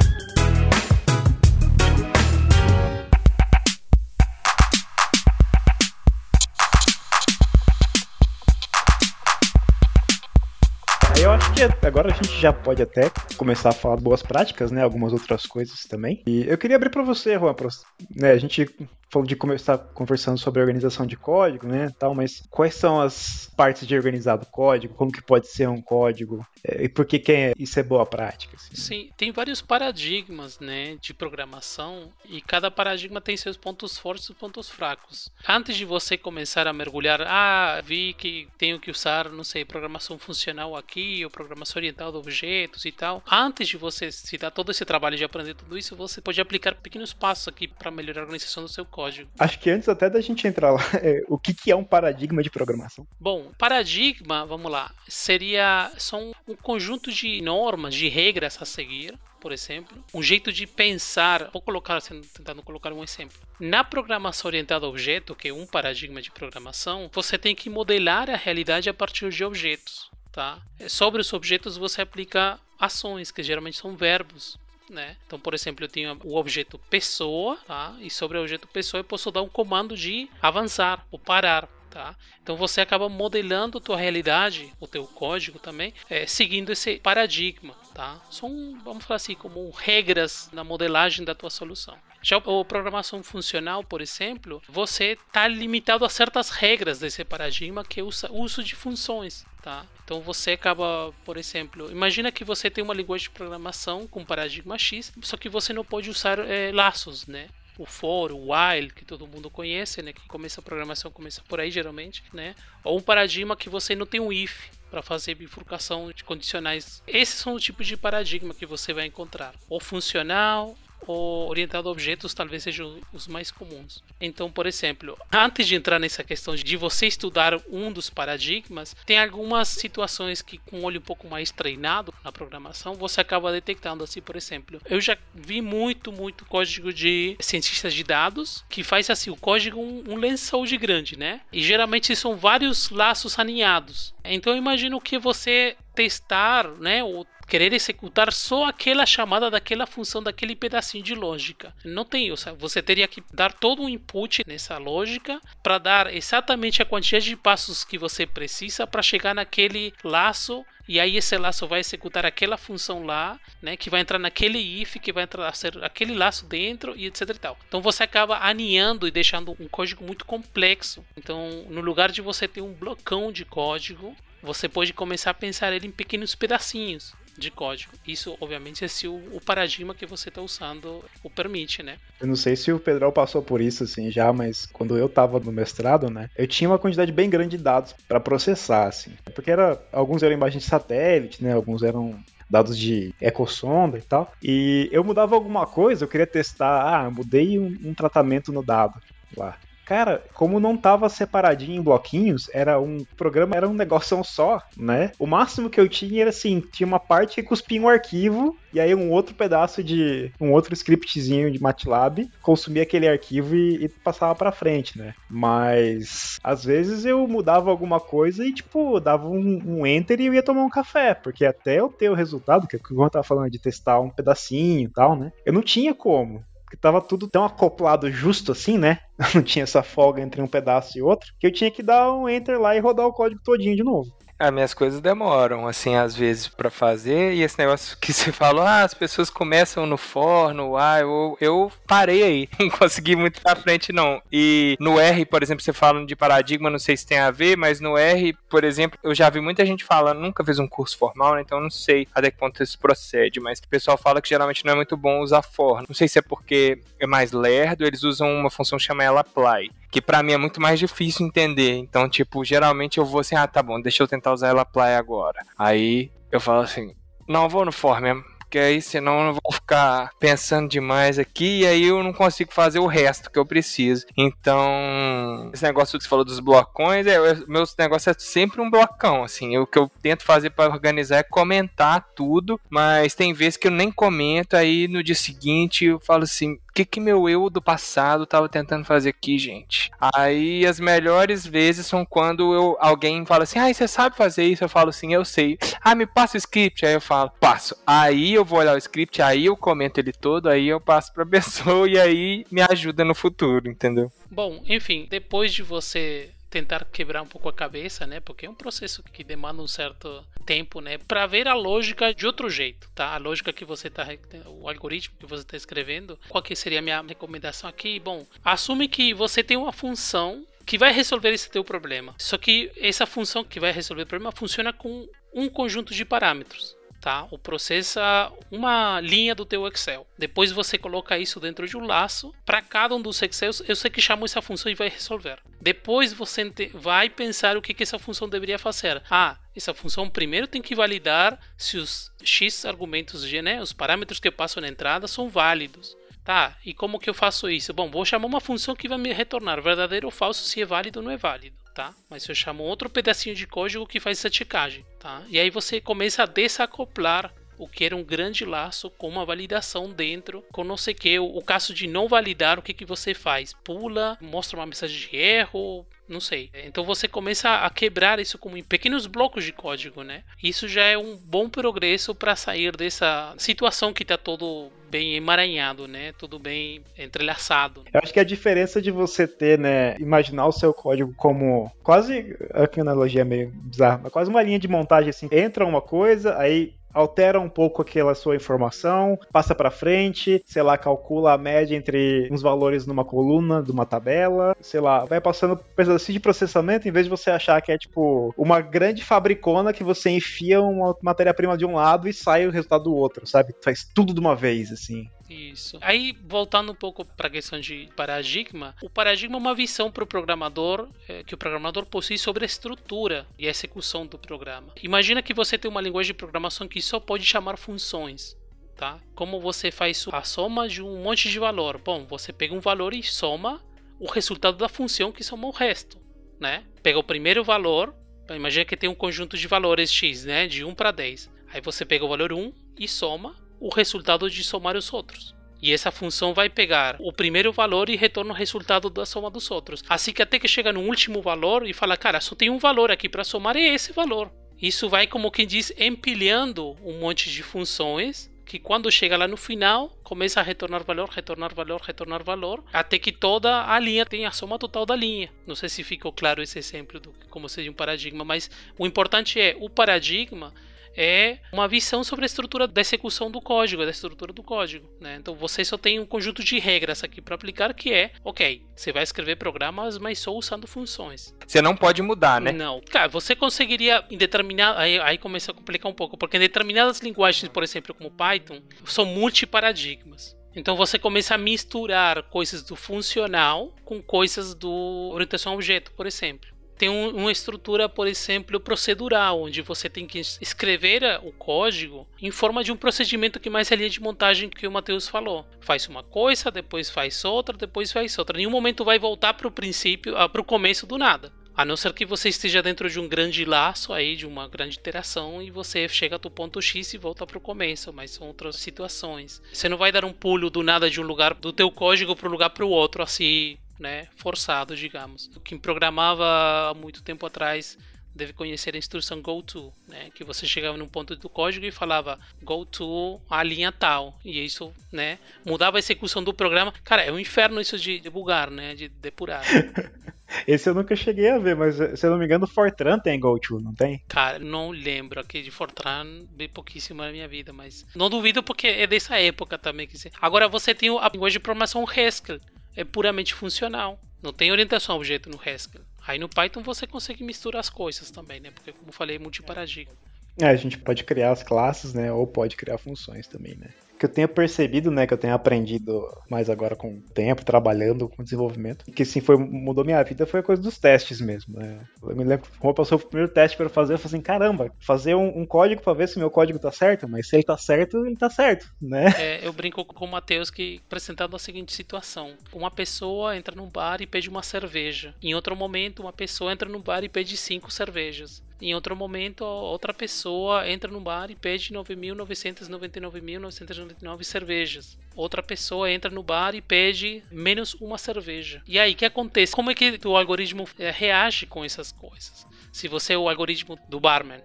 Eu acho que agora a gente já pode até começar a falar boas práticas, né? Algumas outras coisas também. E eu queria abrir para você, Juan, pra, né? A gente falou de começar conversando sobre organização de código, né, tal, mas quais são as partes de organizar o código? Como que pode ser um código? É, e por que, que é, isso é boa prática? Assim? Sim, tem vários paradigmas, né, de programação e cada paradigma tem seus pontos fortes e pontos fracos. Antes de você começar a mergulhar, ah, vi que tenho que usar, não sei, programação funcional aqui, ou programação orientada a objetos e tal. Antes de você se dar todo esse trabalho de aprender tudo isso, você pode aplicar pequenos passos aqui para melhorar a organização do seu código. Acho que antes até da gente entrar lá, é, o que, que é um paradigma de programação? Bom, paradigma, vamos lá, seria só um, um conjunto de normas, de regras a seguir por exemplo, um jeito de pensar, vou colocar, tentando colocar um exemplo. Na programação orientada a objeto, que é um paradigma de programação, você tem que modelar a realidade a partir de objetos, tá? Sobre os objetos você aplica ações, que geralmente são verbos. Né? Então, por exemplo, eu tenho o objeto pessoa, tá? e sobre o objeto pessoa eu posso dar um comando de avançar ou parar. Tá? Então você acaba modelando tua realidade, o teu código também, é, seguindo esse paradigma. Tá? São, vamos falar assim, como regras na modelagem da tua solução. Já a programação funcional, por exemplo, você está limitado a certas regras desse paradigma que é o uso de funções. Tá? Então você acaba, por exemplo, imagina que você tem uma linguagem de programação com paradigma X, só que você não pode usar é, laços, né? o for, o while, que todo mundo conhece, né? Que começa a programação começa por aí geralmente, né? Ou um paradigma que você não tem um if para fazer bifurcação de condicionais. Esses são os tipos de paradigma que você vai encontrar. Ou funcional, ou orientado a objetos talvez sejam os mais comuns. Então, por exemplo, antes de entrar nessa questão de você estudar um dos paradigmas, tem algumas situações que com um olho um pouco mais treinado na programação, você acaba detectando assim, por exemplo, eu já vi muito, muito código de cientistas de dados que faz assim, o código um, um lençol de grande, né? E geralmente são vários laços aninhados. Então, eu imagino que você testar, né, ou querer executar só aquela chamada daquela função, daquele pedacinho de lógica. Não tem, seja, você teria que dar todo um input nessa lógica para dar exatamente a quantidade de passos que você precisa para chegar naquele laço e aí esse laço vai executar aquela função lá, né, que vai entrar naquele if, que vai entrar aquele laço dentro e etc e tal. Então você acaba aninhando e deixando um código muito complexo. Então, no lugar de você ter um blocão de código, você pode começar a pensar ele em pequenos pedacinhos de código. Isso, obviamente, é se o, o paradigma que você está usando o permite, né? Eu não sei se o Pedrão passou por isso assim já, mas quando eu estava no mestrado, né, eu tinha uma quantidade bem grande de dados para processar, assim, porque era alguns eram imagens de satélite, né, alguns eram dados de ecossonda e tal. E eu mudava alguma coisa, eu queria testar, ah, mudei um, um tratamento no dado lá. Cara, como não tava separadinho em bloquinhos, era um programa, era um negócio só, né? O máximo que eu tinha era assim, tinha uma parte que cuspia um arquivo e aí um outro pedaço de um outro scriptzinho de MATLAB consumia aquele arquivo e, e passava para frente, né? Mas às vezes eu mudava alguma coisa e tipo dava um, um, enter e eu ia tomar um café, porque até eu ter o resultado, que é eu tava falando de testar um pedacinho e tal, né? Eu não tinha como porque tava tudo tão acoplado justo assim, né? Não tinha essa folga entre um pedaço e outro, que eu tinha que dar um enter lá e rodar o código todinho de novo. As minhas coisas demoram, assim, às vezes para fazer. E esse negócio que você falou, ah, as pessoas começam no for, no A, eu, eu parei aí. Não consegui muito pra frente, não. E no R, por exemplo, você falando de paradigma, não sei se tem a ver, mas no R, por exemplo, eu já vi muita gente falando, nunca fiz um curso formal, né? Então não sei até que ponto isso procede, mas o pessoal fala que geralmente não é muito bom usar for. Não sei se é porque é mais lerdo, eles usam uma função chamada apply que para mim é muito mais difícil entender. Então, tipo, geralmente eu vou assim, ah, tá bom, deixa eu tentar usar ela apply agora. Aí eu falo assim, não, vou no for mesmo porque aí senão eu vou ficar pensando demais aqui e aí eu não consigo fazer o resto que eu preciso. Então, esse negócio que você falou dos blocões, é, meus negócios é sempre um blocão, assim. O que eu tento fazer para organizar é comentar tudo, mas tem vezes que eu nem comento, aí no dia seguinte eu falo assim, que que meu eu do passado tava tentando fazer aqui, gente? Aí as melhores vezes são quando eu, alguém fala assim, ah, você sabe fazer isso? Eu falo assim, eu sei. Ah, me passa o script. Aí eu falo, passo. Aí eu vou olhar o script, aí eu comento ele todo, aí eu passo pra pessoa e aí me ajuda no futuro, entendeu? Bom, enfim, depois de você tentar quebrar um pouco a cabeça, né? Porque é um processo que demanda um certo tempo, né? Para ver a lógica de outro jeito, tá? A lógica que você tá, o algoritmo que você está escrevendo. Qual que seria a minha recomendação aqui? Bom, assume que você tem uma função que vai resolver esse teu problema. Só que essa função que vai resolver o problema funciona com um conjunto de parâmetros tá? O processa uma linha do teu Excel. Depois você coloca isso dentro de um laço. Para cada um dos Excels, eu sei que chamo essa função e vai resolver. Depois você vai pensar o que, que essa função deveria fazer. Ah, essa função primeiro tem que validar se os x argumentos né, os parâmetros que eu passo na entrada são válidos. Tá, e como que eu faço isso? Bom, vou chamar uma função que vai me retornar verdadeiro ou falso se é válido ou não é válido tá? Mas eu chamo outro pedacinho de código que faz essa checagem, tá? E aí você começa a desacoplar o que era um grande laço com uma validação dentro, com não sei o que. O, caso de não validar, o que, que você faz? Pula, mostra uma mensagem de erro, não sei. Então você começa a quebrar isso como em pequenos blocos de código, né? Isso já é um bom progresso para sair dessa situação que está todo bem emaranhado, né? Tudo bem entrelaçado. Eu acho que a diferença de você ter, né, imaginar o seu código como quase, aqui a analogia é meio bizarra, mas quase uma linha de montagem assim, entra uma coisa, aí altera um pouco aquela sua informação, passa para frente, sei lá, calcula a média entre uns valores numa coluna de uma tabela, sei lá, vai passando pedacinho de processamento em vez de você achar que é tipo uma grande fabricona que você enfia uma matéria-prima de um lado e sai o resultado do outro, sabe? Faz tudo de uma vez, assim. Isso. Aí, voltando um pouco para a questão de paradigma, o paradigma é uma visão para o programador é, que o programador possui sobre a estrutura e a execução do programa. Imagina que você tem uma linguagem de programação que só pode chamar funções. Tá? Como você faz a soma de um monte de valor? Bom, você pega um valor e soma o resultado da função que soma o resto. Né? Pega o primeiro valor, imagina que tem um conjunto de valores x, né? de 1 para 10. Aí você pega o valor 1 e soma o resultado de somar os outros. E essa função vai pegar o primeiro valor e retorna o resultado da soma dos outros. Assim que até que chega no último valor e fala, cara, só tem um valor aqui para somar é esse valor. Isso vai, como quem diz, empilhando um monte de funções que quando chega lá no final, começa a retornar valor, retornar valor, retornar valor, até que toda a linha tem a soma total da linha. Não sei se ficou claro esse exemplo do como seria um paradigma, mas o importante é o paradigma é uma visão sobre a estrutura da execução do código, da estrutura do código. Né? Então você só tem um conjunto de regras aqui para aplicar que é, ok, você vai escrever programas, mas só usando funções. Você não pode mudar, né? Não. Cara, você conseguiria em determinado. Aí, aí começa a complicar um pouco, porque em determinadas linguagens, por exemplo, como Python, são multiparadigmas. Então você começa a misturar coisas do funcional com coisas do orientação a objeto, por exemplo tem um, uma estrutura, por exemplo, procedural, onde você tem que escrever o código em forma de um procedimento que mais é a linha de montagem que o Matheus falou. Faz uma coisa, depois faz outra, depois faz outra. Em nenhum momento vai voltar para o princípio, ah, para o começo do nada. A não ser que você esteja dentro de um grande laço aí, de uma grande interação, e você chega do ponto X e volta para o começo, mas são outras situações. Você não vai dar um pulo do nada de um lugar do teu código para um lugar para o outro, assim, né, forçado, digamos. Quem programava há muito tempo atrás deve conhecer a instrução go to, né, que você chegava num ponto do código e falava go to a linha tal, e isso, né, mudava a execução do programa. Cara, é um inferno isso de debugar, né, de depurar. Esse eu nunca cheguei a ver, mas se eu não me engano, Fortran tem GoTo, não tem? Cara, não lembro aqui de Fortran, bem pouquíssimo na minha vida, mas não duvido porque é dessa época também. Agora você tem a linguagem de programação Haskell, é puramente funcional. Não tem orientação a objeto no Haskell. Aí no Python você consegue misturar as coisas também, né? Porque como falei, é multiparadigma. É, a gente pode criar as classes, né? Ou pode criar funções também, né? Que eu tenha percebido, né, que eu tenha aprendido mais agora com o tempo, trabalhando com desenvolvimento, que sim foi mudou minha vida foi a coisa dos testes mesmo, né? Eu me lembro quando passou o primeiro teste para fazer, eu falei assim, caramba, fazer um, um código para ver se meu código tá certo, mas se ele tá certo, ele tá certo, né? É, eu brinco com o Matheus que apresentado a seguinte situação: uma pessoa entra num bar e pede uma cerveja. Em outro momento, uma pessoa entra num bar e pede cinco cervejas. Em outro momento, outra pessoa entra no bar e pede 9.999.999 cervejas. Outra pessoa entra no bar e pede menos uma cerveja. E aí, o que acontece? Como é que o algoritmo eh, reage com essas coisas? Se você é o algoritmo do barman,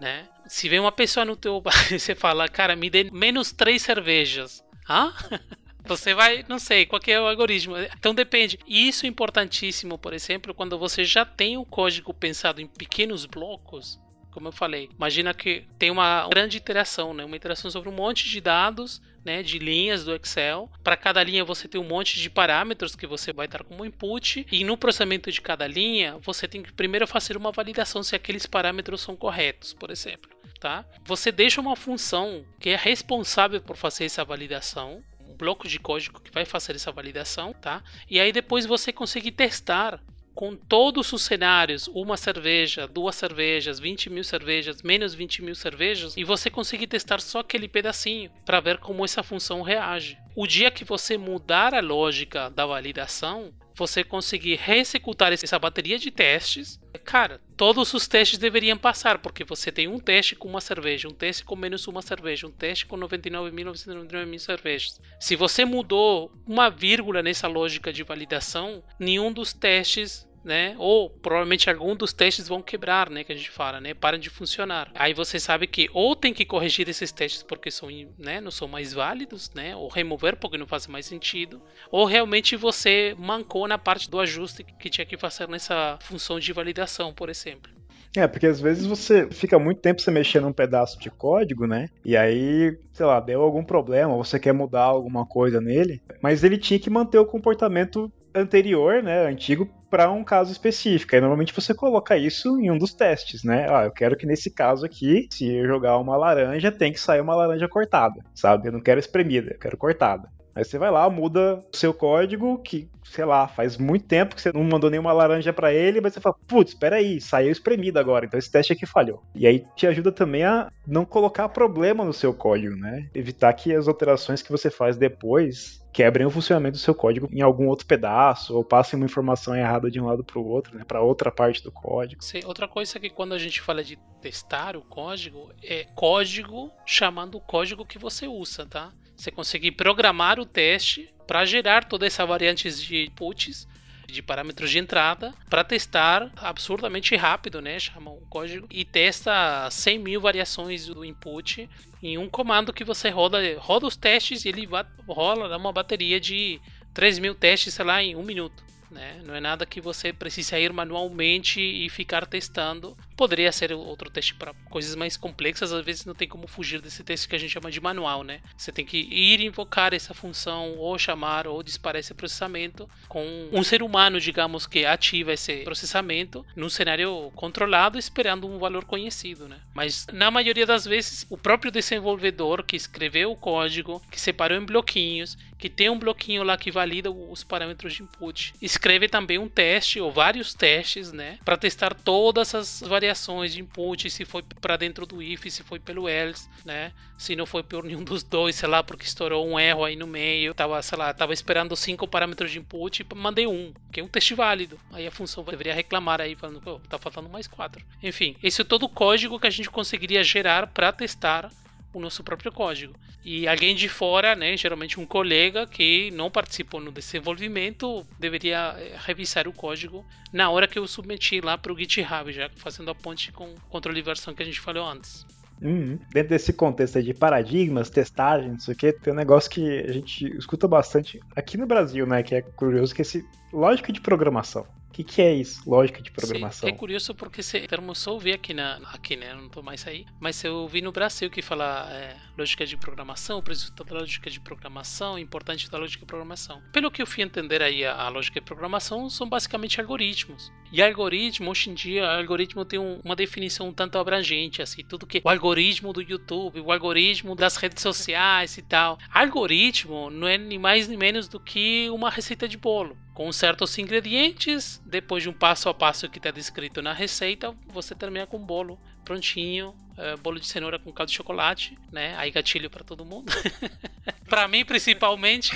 né? Se vem uma pessoa no teu bar e você fala, cara, me dê menos três cervejas. Hã? Você vai, não sei, qual é o algoritmo. Então depende. E isso é importantíssimo, por exemplo, quando você já tem o código pensado em pequenos blocos, como eu falei, imagina que tem uma grande interação, né? Uma interação sobre um monte de dados, né? De linhas do Excel. Para cada linha você tem um monte de parâmetros que você vai dar como input. E no processamento de cada linha, você tem que primeiro fazer uma validação se aqueles parâmetros são corretos, por exemplo. Tá? Você deixa uma função que é responsável por fazer essa validação bloco de código que vai fazer essa validação, tá? E aí depois você consegue testar com todos os cenários, uma cerveja, duas cervejas, 20 mil cervejas, menos 20 mil cervejas, e você consegue testar só aquele pedacinho para ver como essa função reage. O dia que você mudar a lógica da validação, você conseguir reexecutar essa bateria de testes, cara, todos os testes deveriam passar, porque você tem um teste com uma cerveja, um teste com menos uma cerveja, um teste com 99.999 cervejas. Se você mudou uma vírgula nessa lógica de validação, nenhum dos testes né? Ou provavelmente algum dos testes vão quebrar, né? Que a gente fala, né? Param de funcionar. Aí você sabe que ou tem que corrigir esses testes porque são, né? Não são mais válidos, né? Ou remover porque não faz mais sentido. Ou realmente você mancou na parte do ajuste que tinha que fazer nessa função de validação, por exemplo. É, porque às vezes você fica muito tempo você mexendo num pedaço de código, né? E aí, sei lá, deu algum problema, você quer mudar alguma coisa nele, mas ele tinha que manter o comportamento anterior, né, antigo, para um caso específico. E normalmente você coloca isso em um dos testes, né? Ah, eu quero que nesse caso aqui, se eu jogar uma laranja, tem que sair uma laranja cortada, sabe? Eu não quero espremida, eu quero cortada. Aí você vai lá, muda o seu código, que, sei lá, faz muito tempo que você não mandou nenhuma laranja para ele, mas você fala, putz, espera aí, saiu espremido agora, então esse teste aqui falhou. E aí te ajuda também a não colocar problema no seu código, né? Evitar que as alterações que você faz depois quebrem o funcionamento do seu código em algum outro pedaço ou passem uma informação errada de um lado para o outro, né, para outra parte do código. Sim, outra coisa é que quando a gente fala de testar o código, é código chamando o código que você usa, tá? Você conseguir programar o teste para gerar toda essa variante de inputs de parâmetros de entrada para testar absurdamente rápido, né? Chama o código e testa 100 mil variações do input em um comando que você roda, roda os testes e ele rola uma bateria de 3 mil testes, sei lá, em um minuto. Né? Não é nada que você precise ir manualmente e ficar testando. Poderia ser outro teste para coisas mais complexas, às vezes não tem como fugir desse teste que a gente chama de manual, né? Você tem que ir invocar essa função, ou chamar, ou disparar esse processamento com um ser humano, digamos, que ativa esse processamento num cenário controlado, esperando um valor conhecido, né? Mas na maioria das vezes, o próprio desenvolvedor que escreveu o código, que separou em bloquinhos, que tem um bloquinho lá que valida os parâmetros de input, escreve também um teste ou vários testes, né, para testar todas as variações de input, se foi para dentro do if, se foi pelo else, né, se não foi por nenhum dos dois, sei lá, porque estourou um erro aí no meio, tava, sei lá, tava esperando cinco parâmetros de input e mandei um, que é um teste válido. Aí a função deveria reclamar aí, falando, pô, tá faltando mais quatro. Enfim, esse é todo o código que a gente conseguiria gerar para testar o nosso próprio código. E alguém de fora, né, geralmente um colega que não participou no desenvolvimento, deveria eh, revisar o código na hora que eu submeti lá para o GitHub, já fazendo a ponte com o controle de versão que a gente falou antes. Uhum. Dentro desse contexto de paradigmas, testagem, não sei o que, tem um negócio que a gente escuta bastante aqui no Brasil, né? Que é curioso, que é esse lógica de programação que, que é isso? Lógica de programação. Sim, é curioso porque esse termo só ouvi aqui, na, aqui né? Não tô mais aí. Mas eu ouvi no Brasil que fala é, lógica de programação, o preço da lógica de programação, importante da lógica de programação. Pelo que eu fui entender aí, a, a lógica de programação são basicamente algoritmos. E algoritmo, hoje em dia, algoritmo tem um, uma definição um tanto abrangente, assim, tudo que o algoritmo do YouTube, o algoritmo das redes sociais e tal. Algoritmo não é nem mais nem menos do que uma receita de bolo com certos ingredientes, depois de um passo a passo que está descrito na receita, você termina com um bolo prontinho, uh, bolo de cenoura com caldo de chocolate, né? Aí gatilho para todo mundo. para mim, principalmente,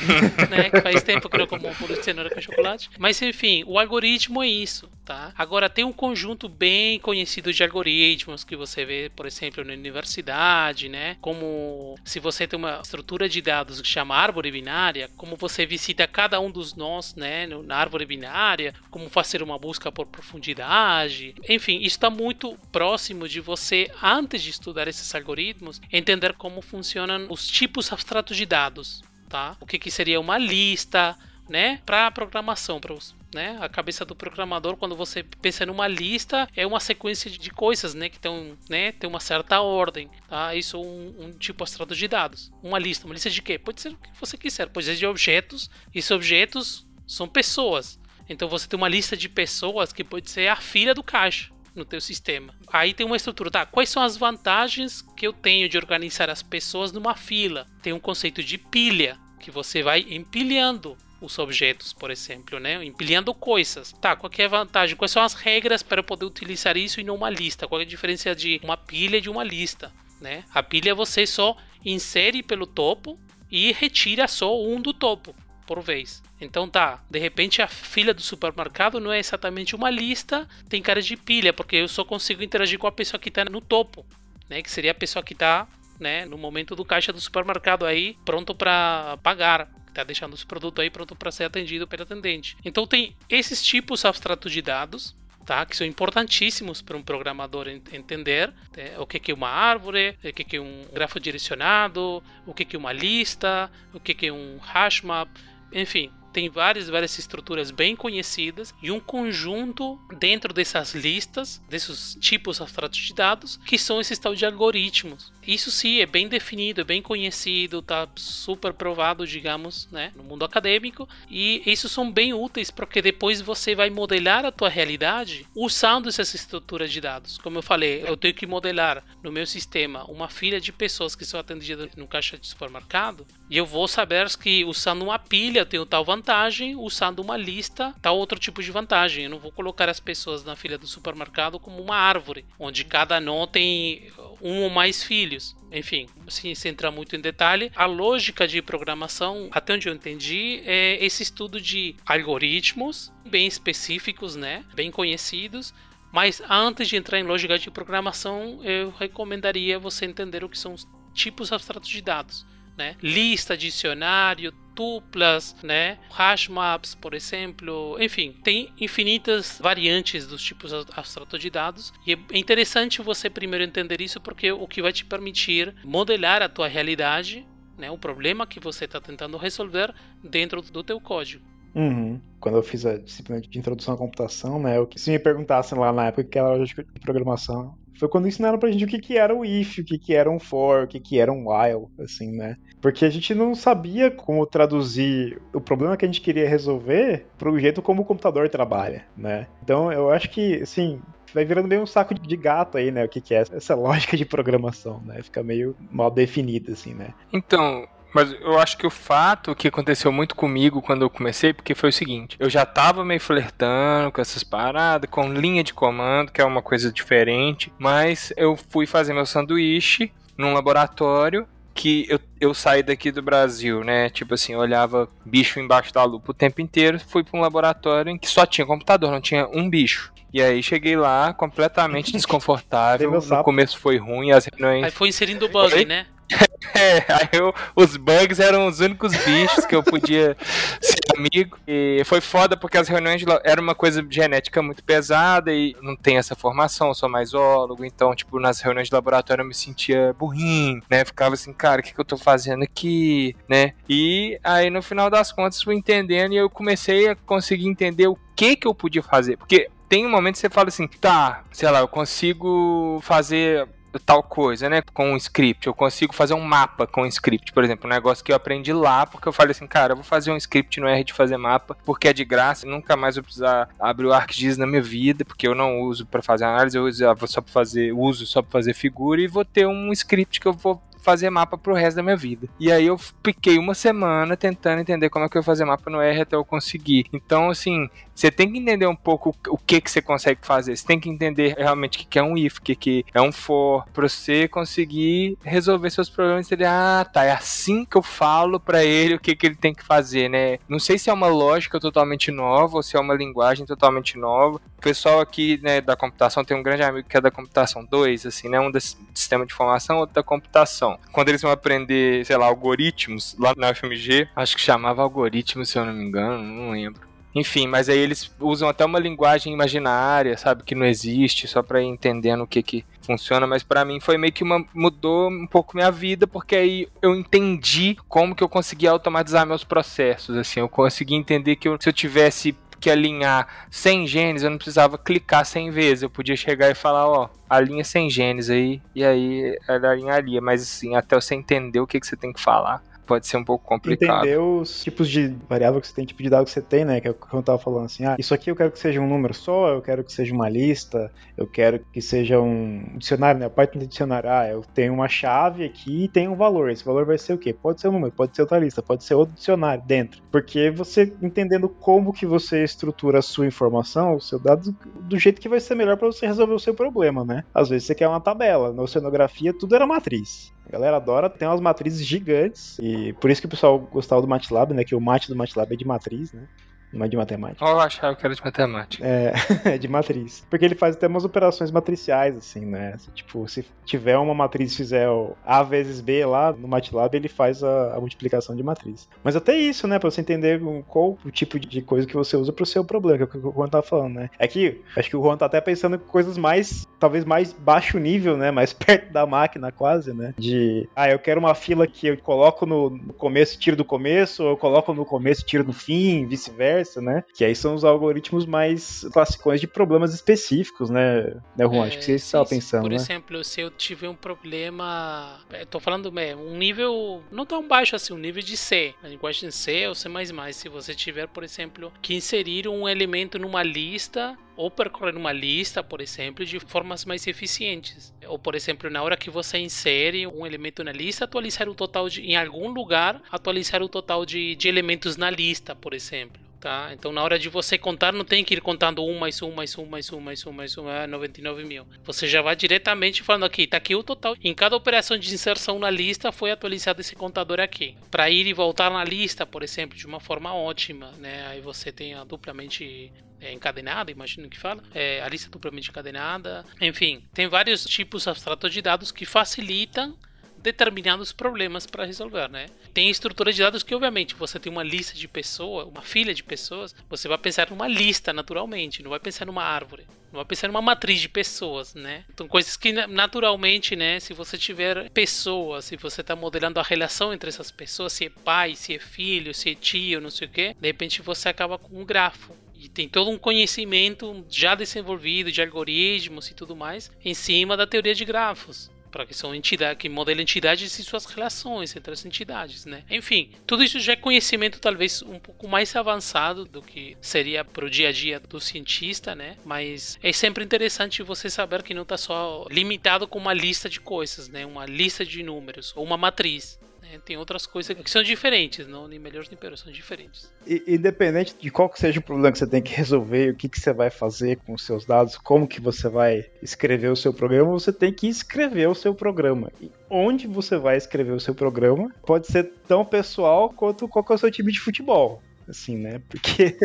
né? Que faz tempo que eu não como um bolo de cenoura com chocolate. Mas enfim, o algoritmo é isso, tá? Agora tem um conjunto bem conhecido de algoritmos que você vê, por exemplo, na universidade, né? Como se você tem uma estrutura de dados que chama árvore binária, como você visita cada um dos nós, né? Na árvore binária, como fazer uma busca por profundidade. Enfim, isso está muito próximo de você, antes de estudar esses algoritmos, entender como funcionam os tipos abstratos de dados. tá? O que, que seria uma lista, né? Para programação, para né? A cabeça do programador, quando você pensa numa lista, é uma sequência de coisas, né? Que tem, né? tem uma certa ordem, tá? Isso é um, um, tipo abstrato de dados. Uma lista, uma lista de quê? Pode ser o que você quiser, pode ser de objetos. E esses objetos são pessoas. Então você tem uma lista de pessoas que pode ser a filha do caixa no teu sistema. Aí tem uma estrutura, tá? Quais são as vantagens que eu tenho de organizar as pessoas numa fila? Tem um conceito de pilha, que você vai empilhando os objetos, por exemplo, né? Empilhando coisas. Tá, qual é a vantagem? Quais são as regras para poder utilizar isso e uma lista? Qual é a diferença de uma pilha de uma lista? Né? A pilha você só insere pelo topo e retira só um do topo por vez. Então tá, de repente a fila do supermercado não é exatamente uma lista, tem cara de pilha, porque eu só consigo interagir com a pessoa que está no topo, né? Que seria a pessoa que está né, no momento do caixa do supermercado aí, pronto para pagar está deixando esse produto aí pronto para ser atendido pelo atendente. Então tem esses tipos abstratos de dados, tá? Que são importantíssimos para um programador entender né? o que é uma árvore, o que é um grafo direcionado, o que é uma lista, o que é um hashmap, enfim, tem várias, várias estruturas bem conhecidas e um conjunto dentro dessas listas, desses tipos abstratos de dados, que são esses tal de algoritmos. Isso sim é bem definido, é bem conhecido, está super provado, digamos, né, no mundo acadêmico, e isso são bem úteis porque depois você vai modelar a tua realidade usando essas estruturas de dados. Como eu falei, eu tenho que modelar no meu sistema uma filha de pessoas que são atendidas no caixa de supermercado, e eu vou saber que usando uma pilha eu tenho tal vantagem, usando uma lista tal outro tipo de vantagem. Eu não vou colocar as pessoas na fila do supermercado como uma árvore, onde cada nó tem um ou mais filhos. Enfim, sem se entrar muito em detalhe, a lógica de programação, até onde eu entendi, é esse estudo de algoritmos bem específicos, né, bem conhecidos, mas antes de entrar em lógica de programação, eu recomendaria você entender o que são os tipos abstratos de dados né? Lista, dicionário, tuplas, né? Hash maps, por exemplo, enfim, tem infinitas variantes dos tipos abstratos de dados e é interessante você primeiro entender isso porque o que vai te permitir modelar a tua realidade, né? O problema que você está tentando resolver dentro do teu código. Uhum. Quando eu fiz a disciplina de introdução à computação, né? Eu, se me perguntassem lá na época que era lógica de programação, foi quando ensinaram pra gente o que, que era o if, o que, que era um for, o que, que era um while, assim, né? Porque a gente não sabia como traduzir o problema que a gente queria resolver pro jeito como o computador trabalha, né? Então eu acho que, assim, vai virando meio um saco de gato aí, né? O que, que é essa lógica de programação, né? Fica meio mal definida, assim, né? Então, mas eu acho que o fato que aconteceu muito comigo quando eu comecei, porque foi o seguinte: eu já tava meio flertando com essas paradas, com linha de comando, que é uma coisa diferente, mas eu fui fazer meu sanduíche num laboratório que eu, eu saí daqui do Brasil, né? Tipo assim, eu olhava bicho embaixo da lupa o tempo inteiro, fui para um laboratório em que só tinha computador, não tinha um bicho. E aí cheguei lá completamente desconfortável. no começo foi ruim, as reuniões. Aí foi inserindo bug, né? É, aí eu, os bugs eram os únicos bichos que eu podia ser amigo. E foi foda porque as reuniões era uma coisa genética muito pesada e não tem essa formação, eu sou mais zoólogo, então, tipo, nas reuniões de laboratório eu me sentia burrinho, né? Ficava assim, cara, o que, que eu tô fazendo aqui, né? E aí no final das contas fui entendendo e eu comecei a conseguir entender o que que eu podia fazer. Porque tem um momento que você fala assim, tá, sei lá, eu consigo fazer tal coisa, né? Com um script. Eu consigo fazer um mapa com um script, por exemplo. Um negócio que eu aprendi lá, porque eu falei assim, cara, eu vou fazer um script no R de fazer mapa, porque é de graça, nunca mais vou precisar abrir o ArcGIS na minha vida, porque eu não uso para fazer análise, eu uso só para fazer, uso só para fazer figura e vou ter um script que eu vou fazer mapa pro resto da minha vida. E aí eu fiquei uma semana tentando entender como é que eu ia fazer mapa no R até eu conseguir. Então, assim, você tem que entender um pouco o que que você consegue fazer. Você tem que entender realmente o que é um if, o que é um for, pra você conseguir resolver seus problemas. Ele, ah, tá, é assim que eu falo para ele o que que ele tem que fazer, né? Não sei se é uma lógica totalmente nova ou se é uma linguagem totalmente nova. O pessoal aqui, né, da computação tem um grande amigo que é da computação 2, assim, né? Um do sistema de informação, outro da computação quando eles vão aprender, sei lá, algoritmos, lá na FMG, acho que chamava algoritmo, se eu não me engano, não lembro. Enfim, mas aí eles usam até uma linguagem imaginária, sabe, que não existe, só para ir entendendo o que que funciona, mas para mim foi meio que uma mudou um pouco minha vida, porque aí eu entendi como que eu conseguia automatizar meus processos, assim, eu consegui entender que eu, se eu tivesse que alinhar 100 genes, eu não precisava clicar 100 vezes. Eu podia chegar e falar, ó, alinha 100 genes aí, e aí ela alinharia. Mas assim, até você entender o que, que você tem que falar, pode ser um pouco complicado. Entender os tipos de variável que você tem, tipo de dado que você tem, né? Que é o que eu tava falando assim, ah, isso aqui eu quero que seja um número só, eu quero que seja uma lista, eu quero que seja um dicionário, né? O Python tem dicionário, ah, eu tenho uma chave aqui e tem um valor. Esse valor vai ser o quê? Pode ser um número, pode ser outra lista, pode ser outro dicionário dentro. Porque você entendendo como que você estrutura a sua informação, o seu dado, do jeito que vai ser melhor para você resolver o seu problema, né? Às vezes você quer uma tabela, na oceanografia tudo era matriz. A galera adora, tem umas matrizes gigantes, e por isso que o pessoal gostava do MATLAB, né? Que o MAT do MATLAB é de matriz, né? Não é de matemática. Eu achava que era de matemática. É, é de matriz. Porque ele faz até umas operações matriciais, assim, né? Tipo, se tiver uma matriz e fizer o A vezes B lá no MATLAB, ele faz a, a, multiplicação de matriz. Mas até isso, né? Pra você entender qual o tipo de coisa que você usa pro seu problema, que é o que o Juan tá falando, né? É que acho que o Juan tá até pensando em coisas mais, talvez mais baixo nível, né? Mais perto da máquina, quase, né? De, ah, eu quero uma fila que eu coloco no começo e tiro do começo, ou eu coloco no começo e tiro do fim, vice-versa né? Que aí são os algoritmos mais classicões de problemas específicos, né, né Juan? É, Acho que você estava pensando, Por né? exemplo, se eu tiver um problema... Estou falando é, um nível não tão baixo assim, um nível de C. Na linguagem C ou C++, se você tiver, por exemplo, que inserir um elemento numa lista ou percorrer uma lista, por exemplo, de formas mais eficientes. Ou, por exemplo, na hora que você insere um elemento na lista, atualizar o total de, em algum lugar, atualizar o total de, de elementos na lista, por exemplo. Tá? Então, na hora de você contar, não tem que ir contando 1 mais 1 mais 1 mais 1 mais 1 mais 1, é 99 mil. Você já vai diretamente falando aqui, tá aqui o total. Em cada operação de inserção na lista foi atualizado esse contador aqui. Para ir e voltar na lista, por exemplo, de uma forma ótima, né? Aí você tem a duplamente é, encadenada, imagino que fala, é, a lista duplamente encadenada. Enfim, tem vários tipos abstratos de dados que facilitam determinados problemas para resolver, né? Tem estrutura de dados que, obviamente, você tem uma lista de pessoas, uma filha de pessoas, você vai pensar numa lista naturalmente, não vai pensar numa árvore, não vai pensar numa matriz de pessoas, né? Então, coisas que naturalmente, né? Se você tiver pessoas, se você está modelando a relação entre essas pessoas, se é pai, se é filho, se é tio, não sei o que, de repente você acaba com um grafo e tem todo um conhecimento já desenvolvido de algoritmos e tudo mais em cima da teoria de grafos para que são entidades que modelam entidades e suas relações entre as entidades, né? Enfim, tudo isso já é conhecimento talvez um pouco mais avançado do que seria para o dia a dia do cientista, né? Mas é sempre interessante você saber que não está só limitado com uma lista de coisas, né? Uma lista de números ou uma matriz. É, tem outras coisas que são diferentes, não nem melhores nem piores, são diferentes. E, independente de qual que seja o problema que você tem que resolver, o que, que você vai fazer com os seus dados, como que você vai escrever o seu programa, você tem que escrever o seu programa. E onde você vai escrever o seu programa pode ser tão pessoal quanto qual é o seu time de futebol assim, né? Porque,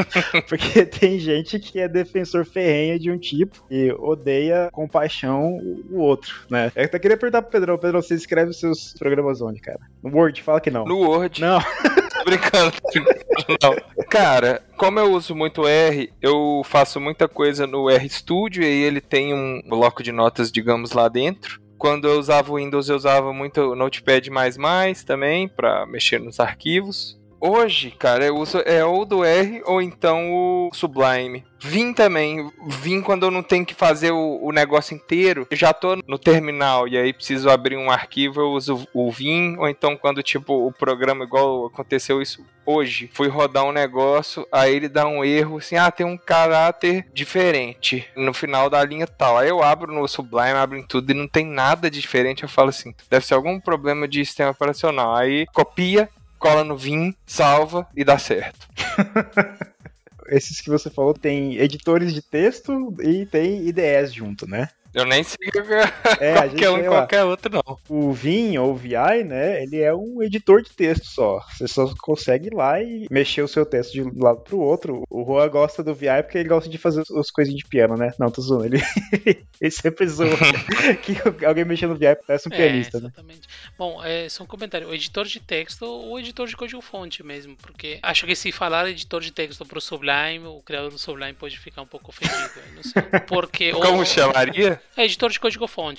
porque tem gente que é defensor ferrenha de um tipo e odeia com paixão o outro, né? Eu até queria perguntar pro Pedrão, Pedrão, você escreve os seus programas onde, cara? No Word? Fala que não. No Word. Não. Tô brincando. não. Cara, como eu uso muito R, eu faço muita coisa no RStudio e ele tem um bloco de notas, digamos, lá dentro quando eu usava o Windows, eu usava muito o Notepad++ também para mexer nos arquivos. Hoje, cara, eu uso é ou do R ou então o Sublime. Vim também, vim quando eu não tenho que fazer o, o, negócio inteiro. Eu já tô no terminal e aí preciso abrir um arquivo, eu uso o Vim, ou então quando tipo o programa igual aconteceu isso hoje, fui rodar um negócio, aí ele dá um erro assim, ah, tem um caráter diferente no final da linha tal. Aí eu abro no Sublime, abro em tudo e não tem nada diferente, eu falo assim, deve ser algum problema de sistema operacional. Aí copia, cola no Vim, salva e dá certo. Esses que você falou tem editores de texto e tem IDEs junto, né? Eu nem sei É, a qualquer um e sei lá. qualquer outro, não. O Vim ou o VI, né, ele é um editor de texto só. Você só consegue ir lá e mexer o seu texto de um lado pro outro. O Juan gosta do VI porque ele gosta de fazer as- as coisinhas de piano, né? Não, tô zoando. Ele, ele sempre zoa que alguém mexendo no VI parece um pianista, é, né? exatamente. Bom, é, só um comentário. O editor de texto ou o editor de código-fonte mesmo, porque acho que se falar editor de texto pro Sublime, o criador do Sublime pode ficar um pouco ofendido. eu Não sei. Porque o- Como chamaria? É editor de.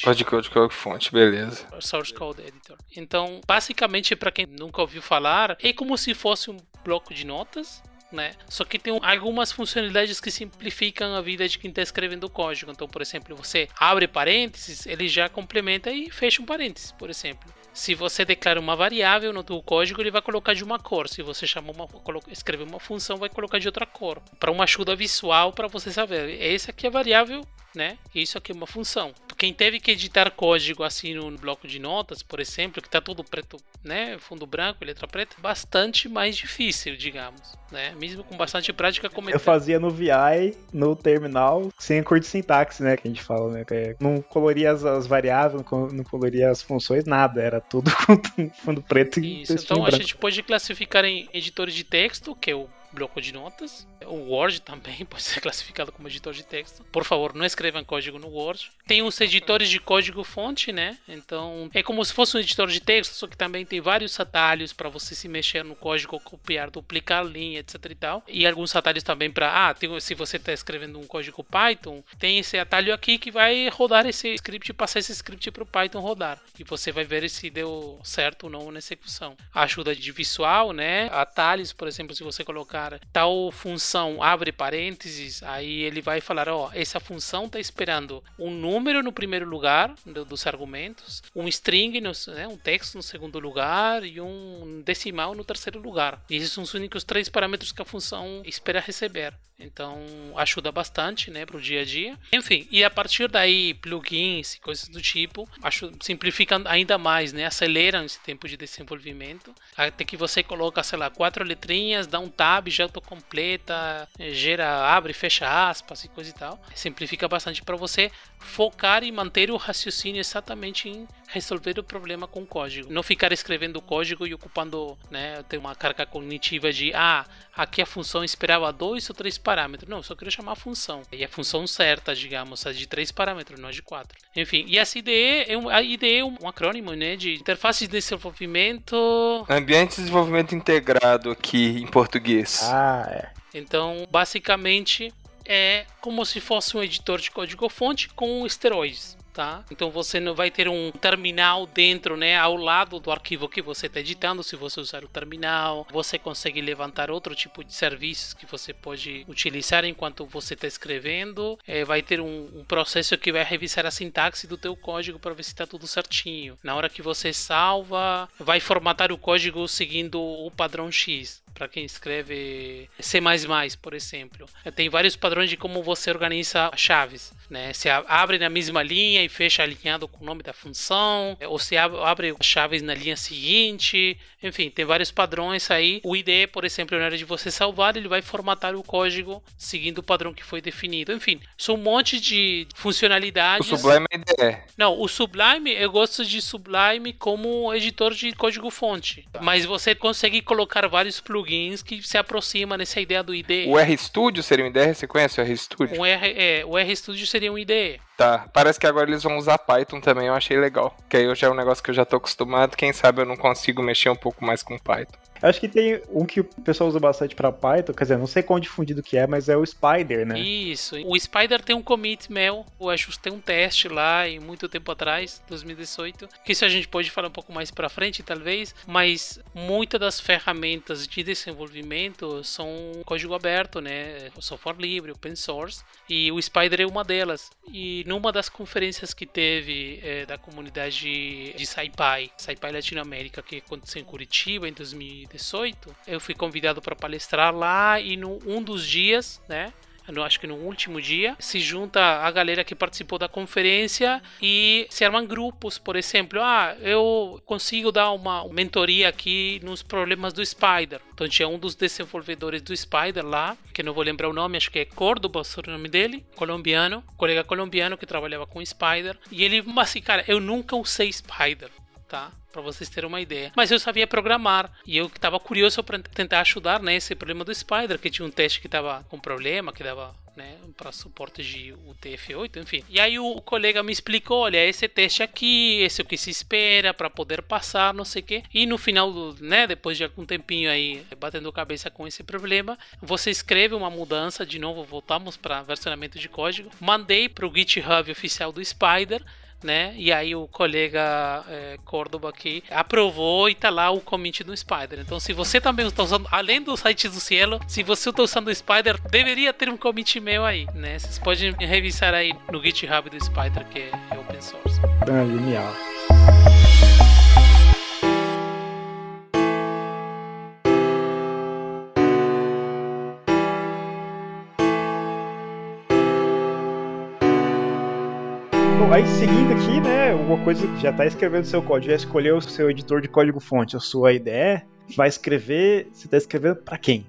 Código, código, código fonte, beleza. Source Code Editor. Então, basicamente, para quem nunca ouviu falar, é como se fosse um bloco de notas. Né? Só que tem algumas funcionalidades que simplificam a vida de quem está escrevendo o código. Então, por exemplo, você abre parênteses, ele já complementa e fecha um parênteses, por exemplo. Se você declara uma variável no teu código, ele vai colocar de uma cor. Se você chama uma, escrever uma função, vai colocar de outra cor. Para uma ajuda visual, para você saber. Essa aqui é variável, né? Isso aqui é uma função. Quem teve que editar código assim no bloco de notas, por exemplo, que está tudo preto, né? Fundo branco, letra preta, bastante mais difícil, digamos, né? Mesmo com bastante prática, como Eu fazia no VI, no terminal, sem a cor de sintaxe, né? Que a gente fala, né? é- Não coloria as, as variáveis, não coloria as funções, nada. Era tudo com fundo preto e Isso, então a branco. gente pode classificar em editores de texto, que é o bloco de notas. O Word também pode ser classificado como editor de texto. Por favor, não escrevam código no Word. Tem os editores de código fonte, né? Então é como se fosse um editor de texto, só que também tem vários atalhos para você se mexer no código, copiar, duplicar linha, etc e tal. E alguns atalhos também para, ah, tem- se você está escrevendo um código Python, tem esse atalho aqui que vai rodar esse script, passar esse script para o Python rodar. E você vai ver se deu certo ou não na execução. Ajuda de visual, né? Atalhos, por exemplo, se você colocar tal função abre parênteses, aí ele vai falar, ó, essa função está esperando um número no primeiro lugar do- dos argumentos, um string, no, né, um texto no segundo lugar e um decimal no terceiro lugar. E esses são os únicos três parâmetros que a função espera receber. Então ajuda bastante, né, para o dia a dia. Enfim, e a partir daí plugins e coisas do tipo, acho simplificam ainda mais, né, aceleram esse tempo de desenvolvimento. Até que você coloca, sei lá, quatro letrinhas, dá um tab, já autocompleta, eh, gera, abre, fecha aspas e coisa e tal. Simplifica bastante para você focar e manter o raciocínio exatamente em resolver o problema com o código. Não ficar escrevendo código e ocupando, né, ter uma carga cognitiva de, ah, aqui a função esperava dois ou três parâmetros. Não, eu só quero chamar a função. E a função certa, digamos, a de três parâmetros, não a de quatro. Enfim, e essa IDE é um, a IDE é um acrônimo, né, de interface de desenvolvimento Ambiente de desenvolvimento integrado aqui em português. Ah, é. Então, basicamente, é como se fosse um editor de código-fonte com esteroides. Tá? Então você não vai ter um terminal dentro, né, ao lado do arquivo que você está editando. Se você usar o terminal, você consegue levantar outro tipo de serviços que você pode utilizar enquanto você está escrevendo. É, vai ter um, um processo que vai revisar a sintaxe do teu código para ver se está tudo certinho. Na hora que você salva, vai formatar o código seguindo o padrão X para quem escreve C++, por exemplo. Tem vários padrões de como você organiza chaves, né? Se abre na mesma linha e fecha alinhado com o nome da função, ou se ab- abre chaves na linha seguinte, enfim, tem vários padrões aí. O IDE, por exemplo, na hora de você salvar, ele vai formatar o código seguindo o padrão que foi definido. Enfim, são um monte de O funcionalidades. Sublime é IDE. Não, o Sublime, eu gosto de Sublime como editor de código-fonte. Mas você consegue colocar vários plugins que se aproximam dessa ideia do IDE. O RStudio seria um IDE? Você conhece o RStudio? Um R, é, o RStudio seria um IDE. Tá. Parece que agora eles vão usar Python também, eu achei legal. Que aí já é um negócio que eu já tô acostumado. Quem sabe eu não consigo mexer um pouco mais com Python. Acho que tem um que o pessoal usa bastante pra Python, quer dizer, não sei quão difundido que é, mas é o Spider, né? Isso. O Spider tem um commit meu. Eu acho tem um teste lá em muito tempo atrás, 2018. Que isso a gente pode falar um pouco mais pra frente, talvez. Mas muitas das ferramentas de desenvolvimento são código aberto, né? Software livre, open source. E o Spider é uma delas. E numa das conferências que teve eh, da comunidade de SciPy, SciPy Latinoamérica, que aconteceu em Curitiba em 2018, eu fui convidado para palestrar lá e no um dos dias, né? no, acho que no último dia, se junta a galera que participou da conferência e se armam grupos, por exemplo, ah, eu consigo dar uma mentoria aqui nos problemas do Spider. Então tinha um dos desenvolvedores do Spider lá, que não vou lembrar o nome, acho que é Córdoba, o nome dele, colombiano, colega colombiano que trabalhava com Spider, e ele, assim, cara, eu nunca usei Spider tá? Para vocês terem uma ideia. Mas eu sabia programar e eu estava curioso para tentar ajudar nesse né, problema do Spider, que tinha um teste que estava com problema, que dava né, para suporte de UTF-8, enfim. E aí o colega me explicou, olha, esse teste aqui, esse é o que se espera para poder passar, não sei o quê. E no final, né, depois de algum tempinho aí batendo cabeça com esse problema, você escreve uma mudança, de novo voltamos para versionamento de código, mandei para o GitHub oficial do Spider, né? E aí o colega é, Córdoba aqui aprovou e tá lá o commit do Spider. Então, se você também está usando, além do site do Cielo, se você está usando o Spider, deveria ter um commit meu aí, né? Vocês podem revisar aí no GitHub do Spider, que é open source. Ah, genial. Aí seguindo aqui, né, uma coisa já está escrevendo seu código, já escolheu o seu editor de código-fonte, a sua IDE, vai escrever, você está escrevendo para quem,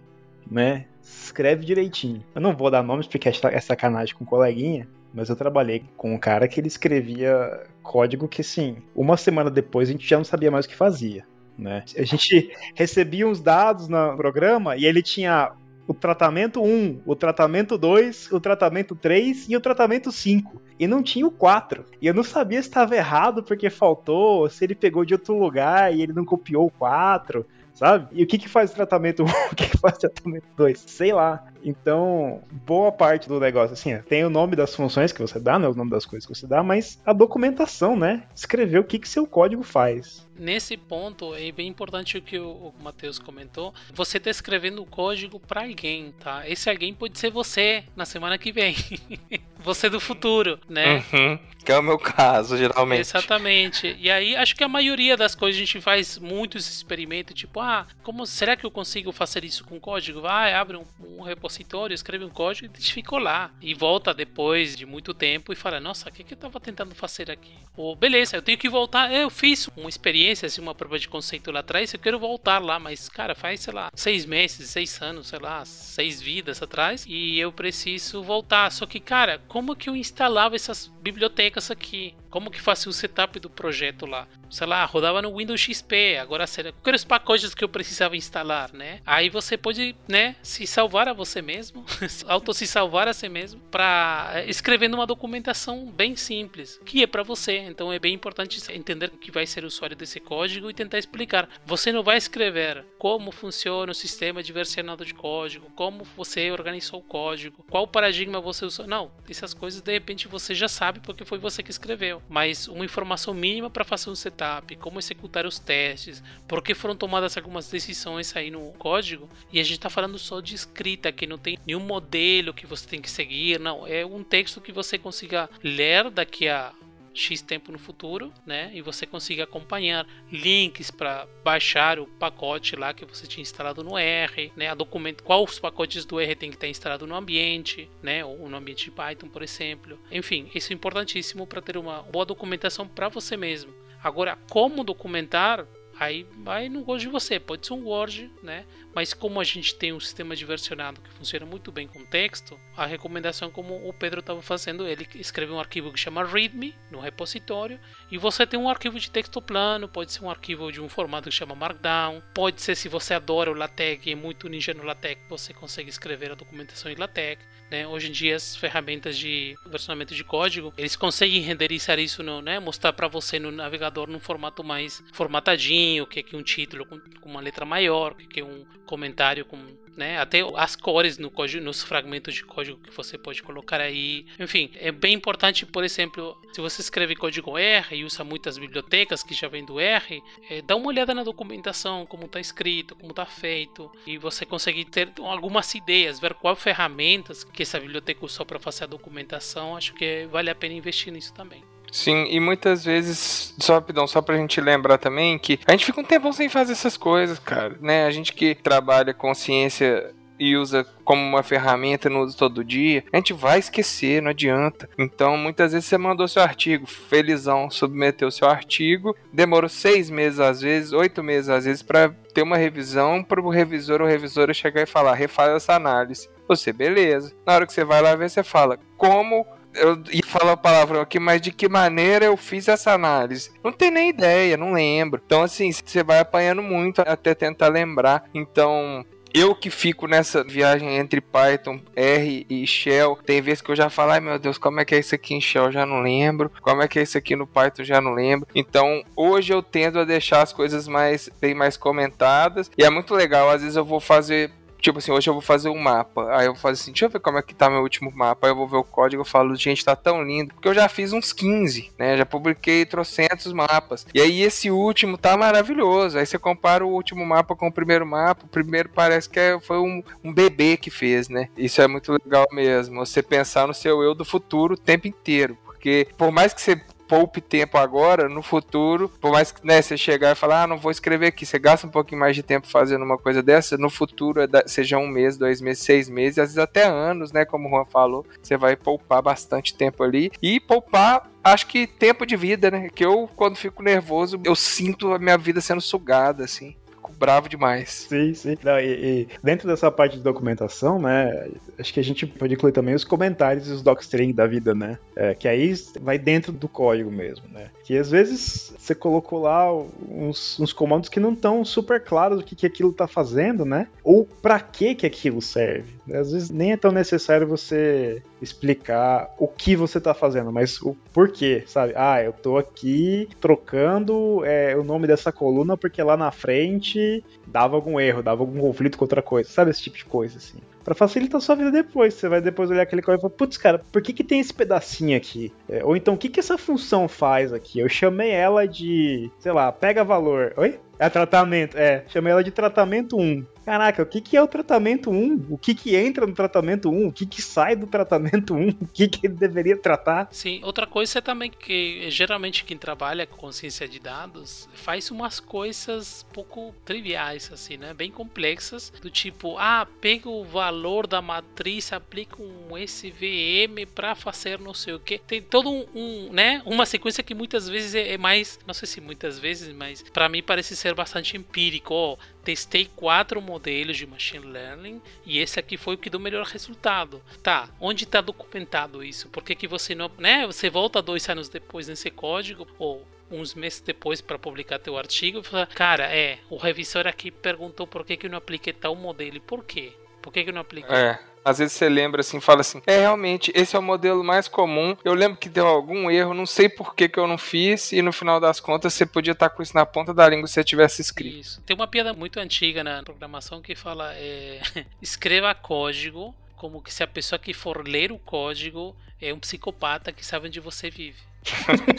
né? Escreve direitinho. Eu não vou dar nomes porque é sacanagem com o coleguinha, mas eu trabalhei com um cara que ele escrevia código que, assim, uma semana depois a gente já não sabia mais o que fazia. Né? A gente recebia uns dados no programa e ele tinha o tratamento 1, o tratamento 2, o tratamento 3 e o tratamento 5. E não tinha o 4. E eu não sabia se estava errado porque faltou, se ele pegou de outro lugar e ele não copiou o 4 sabe? E o que que faz o tratamento 1, o que que faz o tratamento 2? Sei lá. Então, boa parte do negócio, assim, tem o nome das funções que você dá, né, o nome das coisas que você dá, mas a documentação, né? Escrever o que que seu código faz nesse ponto é bem importante o que o, Matheus comentou. Você está escrevendo o código para alguém, tá? Esse alguém pode ser você na semana que vem. você do futuro, né? Uhum, que é o meu caso, geralmente. Exatamente. E aí, acho que a maioria das coisas a gente faz muitos experimentos, tipo, ah, como será que eu consigo fazer isso com código? Vai, abre um, um repositório, escreve um código e ficou lá. E volta depois de muito tempo e fala, nossa, o que, que eu estava tentando fazer aqui? Ou, beleza, eu tenho que voltar. Eu fiz uma experiência experiência, assim, uma prova de conceito lá atrás, eu quero voltar lá, mas, cara, faz, sei lá, seis meses, seis anos, sei lá, seis vidas atrás, e eu preciso voltar. Só que, cara, como que eu instalava essas bibliotecas aqui? Como que fazia o setup do projeto lá? Sei lá, rodava no Windows XP, agora será quais os pacotes que eu precisava instalar, né? Aí você pode, né, se salvar a você mesmo, auto se salvar a si mesmo para eh, escrevendo uma documentação bem simples, que é para você. Então é bem importante entender o que vai ser o usuário desse esse código e tentar explicar. Você não vai escrever como funciona o sistema de versionado de código, como você organizou o código, qual paradigma você usou. Não, essas coisas de repente você já sabe porque foi você que escreveu. Mas uma informação mínima para fazer um setup, como executar os testes, porque foram tomadas algumas decisões aí no código. E a gente está falando só de escrita, que não tem nenhum modelo que você tem que seguir, não. É um texto que você consiga ler daqui a X tempo no futuro, né? E você consiga acompanhar links para baixar o pacote lá que você tinha instalado no R, né? A documento qual os pacotes do R tem que estar instalado no ambiente, né? Ou no ambiente de Python, por exemplo. Enfim, isso é importantíssimo para ter uma boa documentação para você mesmo. Agora, como documentar Aí vai no gosto de você, pode ser um Word, né? Mas como a gente tem um sistema diversionado que funciona muito bem com texto, a recomendação como o Pedro estava fazendo, ele escreve um arquivo que chama README no repositório e você tem um arquivo de texto plano, pode ser um arquivo de um formato que chama Markdown, pode ser se você adora o LaTeX e é muito ninja no LaTeX, você consegue escrever a documentação em LaTeX. Né? Hoje em dia as ferramentas de versionamento de código, eles conseguem renderizar isso, no, né? mostrar para você no navegador num formato mais formatadinho, o que é um título com, uma letra maior, o que é um comentário com né? Até as cores no código, nos fragmentos de código que você pode colocar aí. Enfim, é bem importante, por exemplo, se você escreve código R e usa muitas bibliotecas que já vem do R, é, dá uma olhada na documentação, como está escrito, como está feito, e você consegue ter algumas ideias, ver quais ferramentas que essa biblioteca usou para fazer a documentação. Acho que vale a pena investir nisso também. Sim, e muitas vezes, só rapidão, só pra gente lembrar também que a gente fica um tempo sem fazer essas coisas, cara, né? A gente que trabalha com ciência e usa como uma ferramenta, não usa todo dia, a gente vai esquecer, não adianta. Então, muitas vezes você mandou seu artigo, felizão, submeteu seu artigo, demorou seis meses às vezes, oito meses às vezes, para ter uma revisão para o revisor ou revisora chegar e falar, refaz essa análise. Você, beleza. Na hora que você vai lá ver, você fala, como eu ia falar a palavra aqui, mas de que maneira eu fiz essa análise? Não tem nem ideia, não lembro. Então, assim, você vai apanhando muito até tentar lembrar. Então, eu que fico nessa viagem entre Python, R e Shell, tem vezes que eu já falo, ai meu Deus, como é que é isso aqui em Shell? Já não lembro. Como é que é isso aqui no Python? Já não lembro. Então, hoje eu tendo a deixar as coisas mais bem mais comentadas. E é muito legal, às vezes eu vou fazer Tipo assim, hoje eu vou fazer um mapa. Aí eu vou fazer assim, deixa eu ver como é que tá meu último mapa. Aí eu vou ver o código e falo, gente, tá tão lindo. Porque eu já fiz uns 15, né? Já publiquei trocentos mapas. E aí esse último tá maravilhoso. Aí você compara o último mapa com o primeiro mapa. O primeiro parece que é, foi um, um bebê que fez, né? Isso é muito legal mesmo. Você pensar no seu eu do futuro o tempo inteiro. Porque por mais que você poupe tempo agora, no futuro, por mais que né, você chegar e falar, ah, não vou escrever aqui, você gasta um pouquinho mais de tempo fazendo uma coisa dessa, no futuro, é seja um mês, dois meses, seis meses, às vezes até anos, né, como o Juan falou, você vai poupar bastante tempo ali, e poupar acho que tempo de vida, né? Que eu, quando fico nervoso, eu sinto a minha vida sendo sugada, assim bravo demais. Sim, sim. Não, e, e, dentro dessa parte de documentação, né, acho que a gente pode incluir também os comentários e os docstring da vida, né? É, que aí vai dentro do código mesmo, né? Que às vezes você colocou lá uns, uns comandos que não estão super claros o que, que aquilo está fazendo, né? Ou para que que aquilo serve. Às vezes nem é tão necessário você explicar o que você está fazendo, mas o porquê, sabe? Ah, eu estou aqui trocando é, o nome dessa coluna porque lá na frente dava algum erro, dava algum conflito com outra coisa, sabe? Esse tipo de coisa, assim. Pra facilitar a sua vida depois. Você vai depois olhar aquele código e falar, putz, cara, por que, que tem esse pedacinho aqui? É, ou então, o que, que essa função faz aqui? Eu chamei ela de, sei lá, pega valor. Oi? É tratamento, é. Chamei ela de tratamento 1. Caraca, o que, que é o tratamento 1? O que, que entra no tratamento 1? O que, que sai do tratamento 1? O que, que ele deveria tratar? Sim, outra coisa é também que geralmente quem trabalha com ciência de dados faz umas coisas pouco triviais, assim, né? Bem complexas, do tipo, ah, pega o valor da matriz, aplica um SVM para fazer não sei o que. Tem todo um, um, né? Uma sequência que muitas vezes é, é mais, não sei se muitas vezes, mas para mim parece ser bastante empírico. Oh, testei quatro modelos de machine learning e esse aqui foi o que deu melhor resultado. Tá, onde está documentado isso? Por que, que você não, né? Você volta dois anos depois nesse código ou uns meses depois para publicar teu artigo e fala, cara, é, o revisor aqui perguntou por que, que eu não apliquei tal modelo e por quê? Por que, que eu não apliquei? É. Às vezes você lembra assim, fala assim: é realmente, esse é o modelo mais comum. Eu lembro que deu algum erro, não sei por que, que eu não fiz, e no final das contas você podia estar com isso na ponta da língua se você tivesse escrito. Isso. Tem uma piada muito antiga na programação que fala: é, escreva código como que se a pessoa que for ler o código é um psicopata que sabe onde você vive.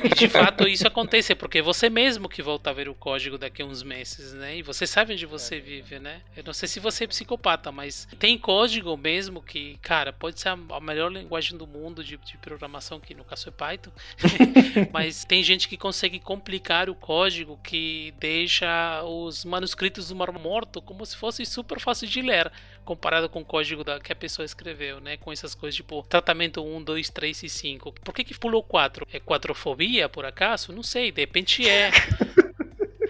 E de fato isso acontece, porque você mesmo que volta a ver o código daqui a uns meses, né? E você sabe onde você é. vive, né? Eu não sei se você é psicopata, mas tem código mesmo que, cara, pode ser a melhor linguagem do mundo de, de programação, que no caso é Python, mas tem gente que consegue complicar o código que deixa os manuscritos do Mar Morto como se fosse super fácil de ler comparado com o código da, que a pessoa escreveu, né? Com essas coisas tipo tratamento 1, 2, 3 e 5. Por que, que pulou 4? É 4 quatrofobia, por acaso? Não sei, de repente é.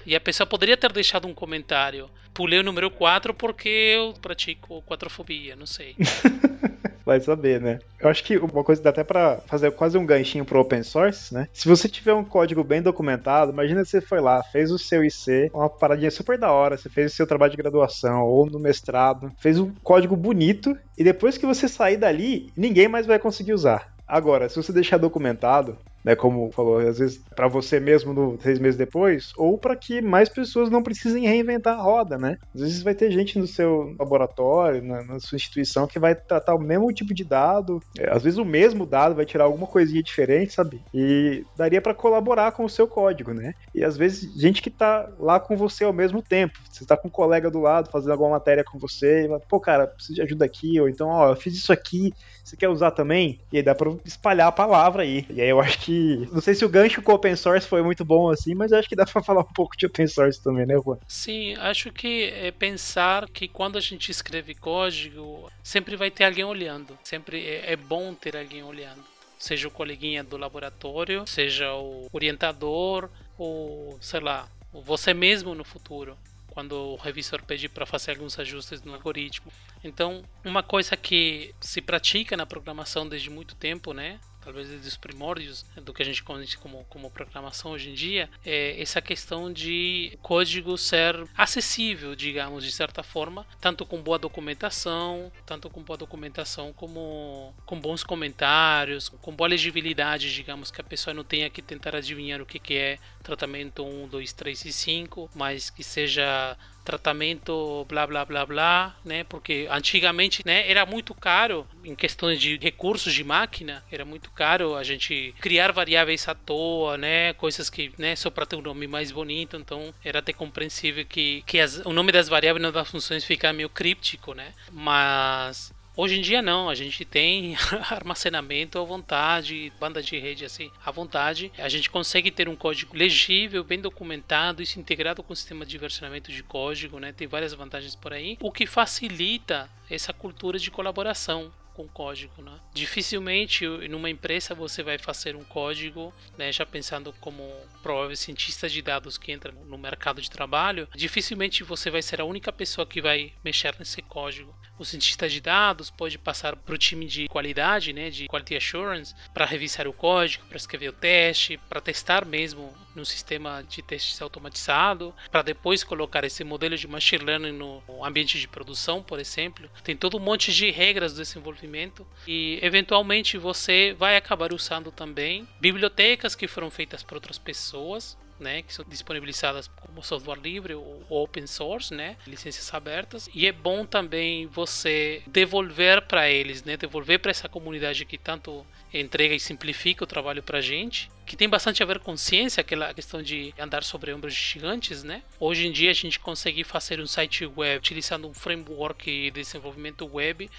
E a pessoa poderia ter deixado um comentário. Pulei o número 4 porque eu pratico quatrofobia, não sei. Vai saber, né? Eu acho que uma coisa dá até para fazer quase um ganchinho pro open source, né? Se você tiver um código bem documentado, imagina você foi lá, fez o seu IC, uma paradinha super da hora, você fez o seu trabalho de graduação ou no mestrado, fez um código bonito e depois que você sair dali, ninguém mais vai conseguir usar. Agora, se você deixar documentado, né, como falou, às vezes para você mesmo no, seis meses depois, ou para que mais pessoas não precisem reinventar a roda, né? Às vezes vai ter gente no seu laboratório, na, na sua instituição, que vai tratar o mesmo tipo de dado, é, às vezes o mesmo dado vai tirar alguma coisinha diferente, sabe? E daria para colaborar com o seu código, né? E às vezes gente que tá lá com você ao mesmo tempo, você tá com um colega do lado fazendo alguma matéria com você, e fala, pô, cara, preciso de ajuda aqui, ou então, ó, eu fiz isso aqui, você quer usar também? E aí dá para espalhar a palavra aí. E aí eu acho que gente. Não sei se o gancho com open source foi muito bom assim, mas acho que dá pra falar um pouco de open source também, né, Juan? Sim, acho que é pensar que quando a gente escreve código, sempre vai ter alguém olhando. Sempre é, é bom ter alguém olhando. Seja o coleguinha do laboratório, seja o orientador, ou sei lá, você mesmo no futuro quando o revisor pede para fazer alguns ajustes no algoritmo. Então, uma coisa que se pratica na programação desde muito tempo, né, talvez desde os primórdios do que a gente conhece como, como programação hoje em dia, é essa questão de código ser acessível, digamos, de certa forma, tanto com boa documentação, tanto com boa documentação como com bons comentários, com boa legibilidade, digamos, que a pessoa não tenha que tentar adivinhar o que, que é tratamento 1, 2, 3 e 5, mas que seja tratamento blá blá blá blá, né? Porque antigamente, né, era muito caro em questões de recursos de máquina, era muito caro a gente criar variáveis à toa, né? Coisas que, né, só para ter um nome mais bonito, então era até compreensível que, que as, o nome das variáveis das funções fica meio críptico, né? Mas Hoje em dia não, a gente tem armazenamento à vontade, banda de rede assim à vontade. A gente consegue ter um código legível, bem documentado, isso integrado com o sistema de versionamento de código, né? Tem várias vantagens por aí, o que facilita essa cultura de colaboração com código, né? Dificilmente numa empresa você vai fazer um código, né, já pensando como provável cientista de dados que entra no mercado de trabalho, dificilmente você vai ser a única pessoa que vai mexer nesse código. O cientista de dados pode passar para o time de qualidade, né, de quality assurance, para revisar o código, para escrever o teste, para testar mesmo no sistema de testes automatizado, para depois colocar esse modelo de machine learning no ambiente de produção, por exemplo. Tem todo um monte de regras do desenvolvimento e eventualmente você vai acabar usando também bibliotecas que foram feitas por outras pessoas né, que são disponibilizadas como software livre ou open source, né, licenças abertas. E é bom também você devolver para eles, né, devolver para essa comunidade que tanto entrega e simplifica o trabalho para a gente, que tem bastante a ver com ciência, aquela questão de andar sobre ombros gigantes, né? Hoje em dia a gente consegue fazer um site web utilizando um framework de desenvolvimento web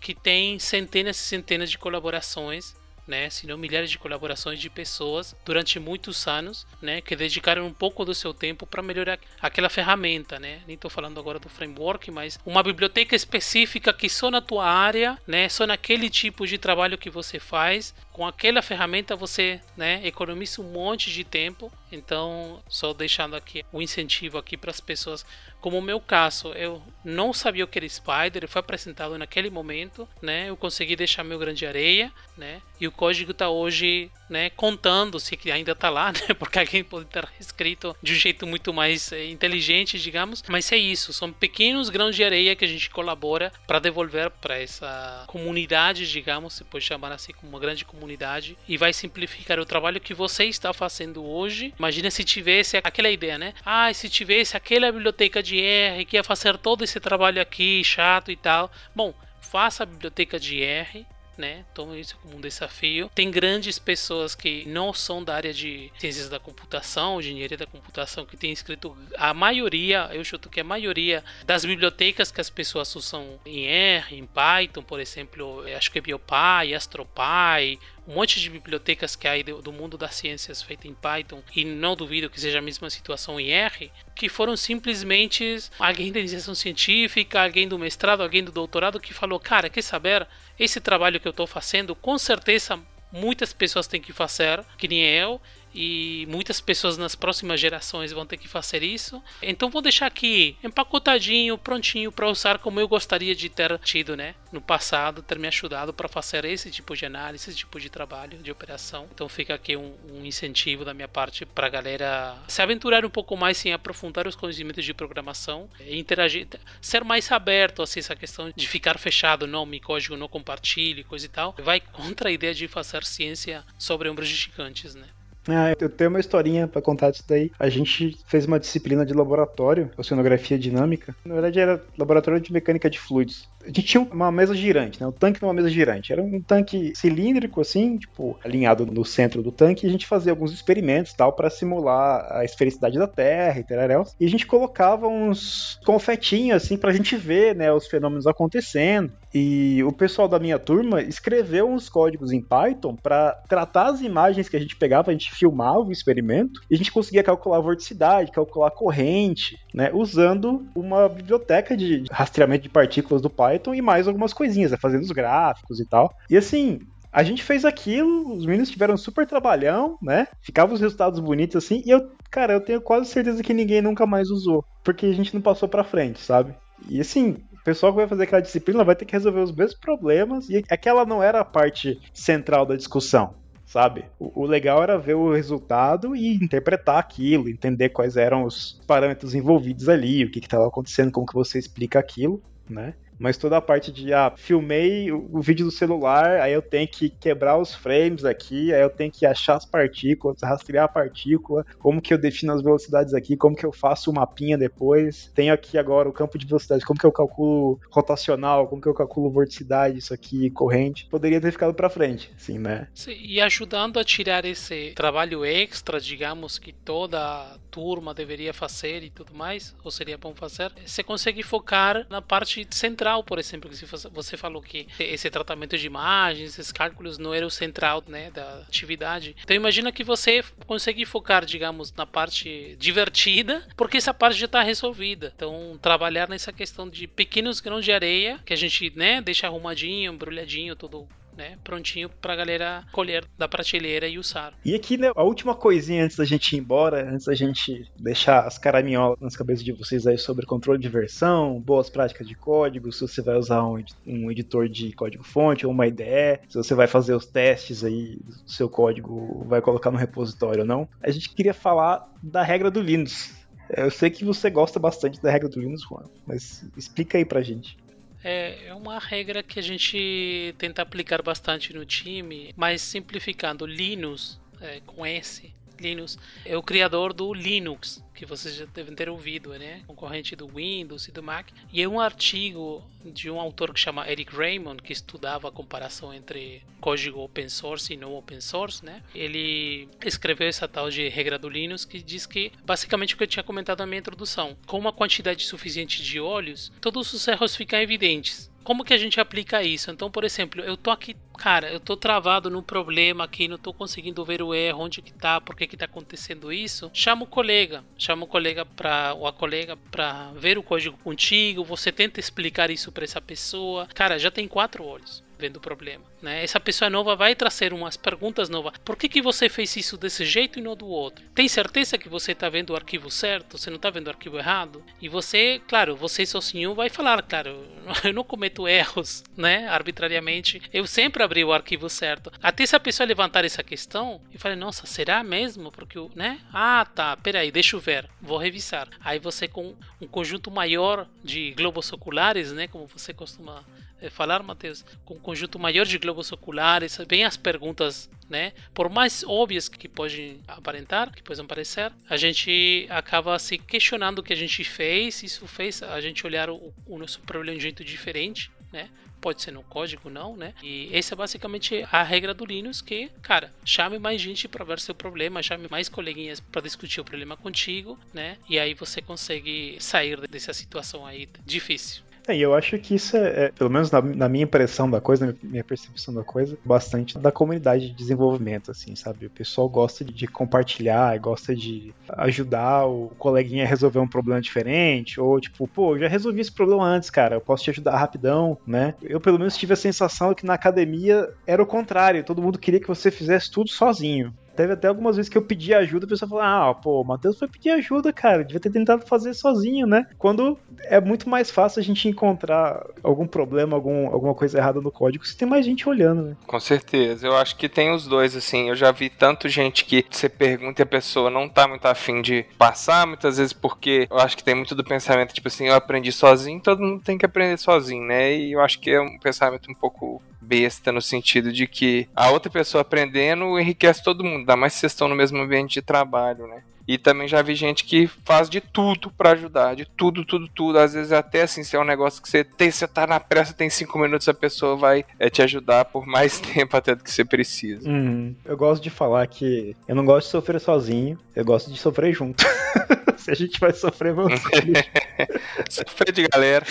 que tem centenas e centenas de colaborações né, se não milhares de colaborações de pessoas durante muitos anos, né, que dedicaram um pouco do seu tempo para melhorar aquela ferramenta, né? Nem estou falando agora do framework, mas uma biblioteca específica que só na tua área, né, só naquele tipo de trabalho que você faz, com aquela ferramenta você, né, economiza um monte de tempo. Então, só deixando aqui o um incentivo aqui para as pessoas, como o meu caso, eu não sabia o que era Spider, foi apresentado naquele momento, né? Eu consegui deixar meu grande areia, né? E o código está hoje né, contando se que ainda está lá, né, porque alguém pode ter escrito de um jeito muito mais é, inteligente, digamos. Mas é isso, são pequenos grãos de areia que a gente colabora para devolver para essa comunidade, digamos, se pode chamar assim como uma grande comunidade, e vai simplificar o trabalho que você está fazendo hoje. Imagina se tivesse aquela ideia, né? Ah, se tivesse aquela biblioteca de R que ia fazer todo esse trabalho aqui chato e tal. Bom, faça a biblioteca de R, né? Toma isso como um desafio. Tem grandes pessoas que não são da área de ciências da computação, engenharia da computação, que tem escrito a maioria, eu chuto que a maioria das bibliotecas que as pessoas usam em R, em Python, por exemplo, acho que é BioPy, AstroPy, um monte de bibliotecas que há do mundo das ciências feita em Python e não duvido que seja a mesma situação em R, que foram simplesmente alguém da iniciação científica, alguém do mestrado, alguém do doutorado que falou, cara, quer saber? Esse trabalho que eu estou fazendo, com certeza muitas pessoas têm que fazer, que nem eu, e muitas pessoas nas próximas gerações vão ter que fazer isso. Então vou deixar aqui empacotadinho, prontinho para usar como eu gostaria de ter tido, né, no passado, ter me ajudado para fazer esse tipo de análise, esse tipo de trabalho de operação. Então fica aqui um, um incentivo da minha parte para a galera se aventurar um pouco mais em aprofundar os conhecimentos de programação, interagir, ser mais aberto assim essa questão de ficar fechado, não, me código não compartilhe, coisa e tal. Vai contra a ideia de fazer ciência sobre ombros gigantes, né? Ah, eu tenho uma historinha para contar disso daí. A gente fez uma disciplina de laboratório, oceanografia dinâmica. Na verdade, era laboratório de mecânica de fluidos. A gente tinha uma mesa girante, né? Um tanque numa mesa girante. Era um tanque cilíndrico, assim, tipo, alinhado no centro do tanque, e a gente fazia alguns experimentos tal para simular a esfericidade da Terra e tereréus. E a gente colocava uns confetinhos, assim, pra gente ver, né, os fenômenos acontecendo. E o pessoal da minha turma escreveu uns códigos em Python para tratar as imagens que a gente pegava, a gente filmava o experimento, e a gente conseguia calcular a vorticidade, calcular a corrente, né, usando uma biblioteca de rastreamento de partículas do Python e mais algumas coisinhas, né, fazendo os gráficos e tal. E assim, a gente fez aquilo, os meninos tiveram super trabalhão, né? Ficavam os resultados bonitos assim, e eu, cara, eu tenho quase certeza que ninguém nunca mais usou, porque a gente não passou pra frente, sabe? E assim, o pessoal que vai fazer aquela disciplina vai ter que resolver os mesmos problemas, e aquela não era a parte central da discussão sabe? O, o, legal era ver o resultado e interpretar aquilo, entender quais eram os parâmetros envolvidos ali, o que estava acontecendo, como que você explica aquilo, né? Mas toda a parte de, ah, filmei o, vídeo do celular, aí eu tenho que quebrar os frames aqui, aí eu tenho que achar as partículas, rastrear a partícula, como que eu defino as velocidades aqui, como que eu faço o mapinha depois, tenho aqui agora o campo de velocidade, como que eu calculo rotacional, como que eu calculo vorticidade, isso aqui, corrente, poderia ter ficado para frente, sim, né? Sim, e ajudando a tirar esse trabalho extra, digamos, que toda turma deveria fazer e tudo mais, ou seria bom fazer, você consegue focar na parte central por exemplo, que você falou que esse tratamento de imagens, esses cálculos não era o central né, da atividade. Então imagina que você consegue focar, digamos, na parte divertida, porque essa parte já está resolvida. Então trabalhar nessa questão de pequenos grãos de areia, que a gente né, deixa arrumadinho, embrulhadinho, tudo né, prontinho pra galera colher da prateleira e usar. E aqui, né, a última coisinha antes da gente ir embora, antes da gente deixar as caraminholas nas cabeças de vocês aí sobre controle de versão, boas práticas de código, se você vai usar um, um editor de código-fonte ou uma IDE, se você vai fazer os testes aí do seu código, vai colocar no repositório ou não. A gente queria falar da regra do Linux. Eu sei que você gosta bastante da regra do Linux, Juan, mas explica aí pra gente. É, é uma regra que a gente tenta aplicar bastante no time, mas simplificando, Linux é, com S Linux é o criador do Linux, que vocês já devem ter ouvido, né? Concorrente do Windows e do Mac. E é um artigo de um autor que chama Eric Raymond, que estudava a comparação entre código open source e não open source, né? Ele escreveu essa tal de regra do Linux que diz que basicamente o que eu tinha comentado na minha introdução, com uma quantidade suficiente de olhos, todos os erros ficam evidentes como que a gente aplica isso? Então, por exemplo, eu tô aqui, cara, eu tô travado num problema aqui, não tô conseguindo ver o erro, onde que tá, por que que tá acontecendo isso. Chama o colega, chama o colega para ou a colega para ver o código contigo, você tenta explicar isso para essa pessoa. Cara, já tem quatro olhos vendo o problema. Né? Essa pessoa nova vai trazer umas perguntas novas. Por que, que você fez isso desse jeito e não do outro? Tem certeza que você está vendo o arquivo certo? Você não está vendo o arquivo errado? E você, claro, você sozinho vai falar, claro, eu não cometo erros, né? Arbitrariamente. Eu sempre abri o arquivo certo. Até se a pessoa levantar essa questão e falar, nossa, será mesmo? Porque, né? Ah, tá, peraí, deixa eu ver, vou revisar. Aí você com um conjunto maior de globos oculares, né? Como você costuma é, falar, Matheus, com um conjunto maior de globos oculares, vem as perguntas, né? Por mais óbvias que podem aparentar, que podem parecer, a gente acaba se questionando o que a gente fez, isso fez a gente olhar o, o nosso problema de um jeito diferente, né? Pode ser no código, não, né? E essa é basicamente a regra do Linux que, cara, chame mais gente para ver seu problema, chame mais coleguinhas para discutir o problema contigo, né? E aí você consegue sair dessa situação aí difícil. É, e eu acho que isso é, é pelo menos na, na, minha impressão da coisa, na minha percepção da coisa, bastante da comunidade de desenvolvimento, assim, sabe? O pessoal gosta de, compartilhar, gosta de ajudar o coleguinha a resolver um problema diferente, ou tipo, pô, já resolvi esse problema antes, cara, eu posso te ajudar rapidão, né? Eu pelo menos tive a sensação que na academia era o contrário, todo mundo queria que você fizesse tudo sozinho. Teve até algumas vezes que eu pedi ajuda, a pessoa falou: Ah, pô, o Matheus foi pedir ajuda, cara. Devia ter tentado fazer sozinho, né? Quando é muito mais fácil a gente encontrar algum problema, algum, alguma coisa errada no código se tem mais gente olhando, né? Com certeza. Eu acho que tem os dois, assim. Eu já vi tanto gente que você pergunta e a pessoa não tá muito afim de passar, muitas vezes porque eu acho que tem muito do pensamento, tipo assim, eu aprendi sozinho, todo mundo tem que aprender sozinho, né? E eu acho que é um pensamento um pouco besta no sentido de que a outra pessoa aprendendo enriquece todo mundo, ainda mais se vocês estão no mesmo ambiente de trabalho, né? E também já vi gente que faz de tudo para ajudar, de tudo, tudo, tudo. Às vezes até assim, se é um negócio que você tem, você tá na pressa, tem cinco minutos, a pessoa vai é, te ajudar por mais tempo até do que você precisa. Uhum. Eu gosto de falar que eu não gosto de sofrer sozinho, eu gosto de sofrer junto. se a gente vai sofrer, vamos Sofrer de galera.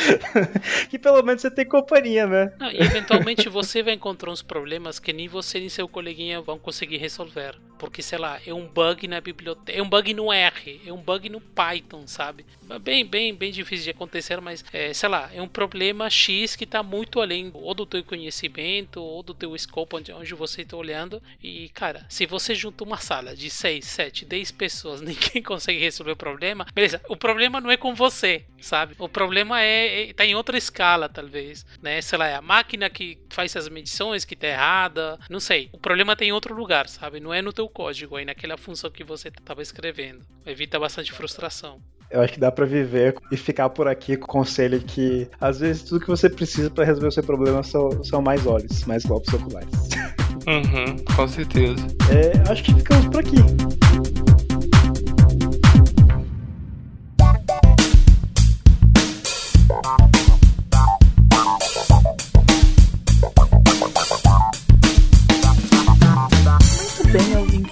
que pelo menos você tem companhia, né? Não, e eventualmente você vai encontrar uns problemas que nem você nem seu coleguinha vão conseguir resolver. Porque, sei lá, é um bug na biblioteca, é um bug no R, é um bug no Python, sabe? Bem, bem, bem difícil de acontecer, mas, é, sei lá, é um problema X que está muito além ou do teu conhecimento ou do teu scope onde, onde você está olhando. E, cara, se você junta uma sala de 6, 7, 10 pessoas, ninguém consegue resolver o problema, beleza, o problema não é com você, sabe? O problema é, é tá em outra escala, talvez, né? Sei lá, é a máquina que faz as medições que tá errada, não sei. O problema tem em outro lugar, sabe? Não é no teu código, aí naquela função que você estava escrevendo. Evita bastante frustração. Eu acho que dá para viver e ficar por aqui com o conselho que às vezes tudo que você precisa para resolver o seu problema são, são mais olhos, mais golpes oculares. Uhum, com certeza. É, acho que ficamos por aqui.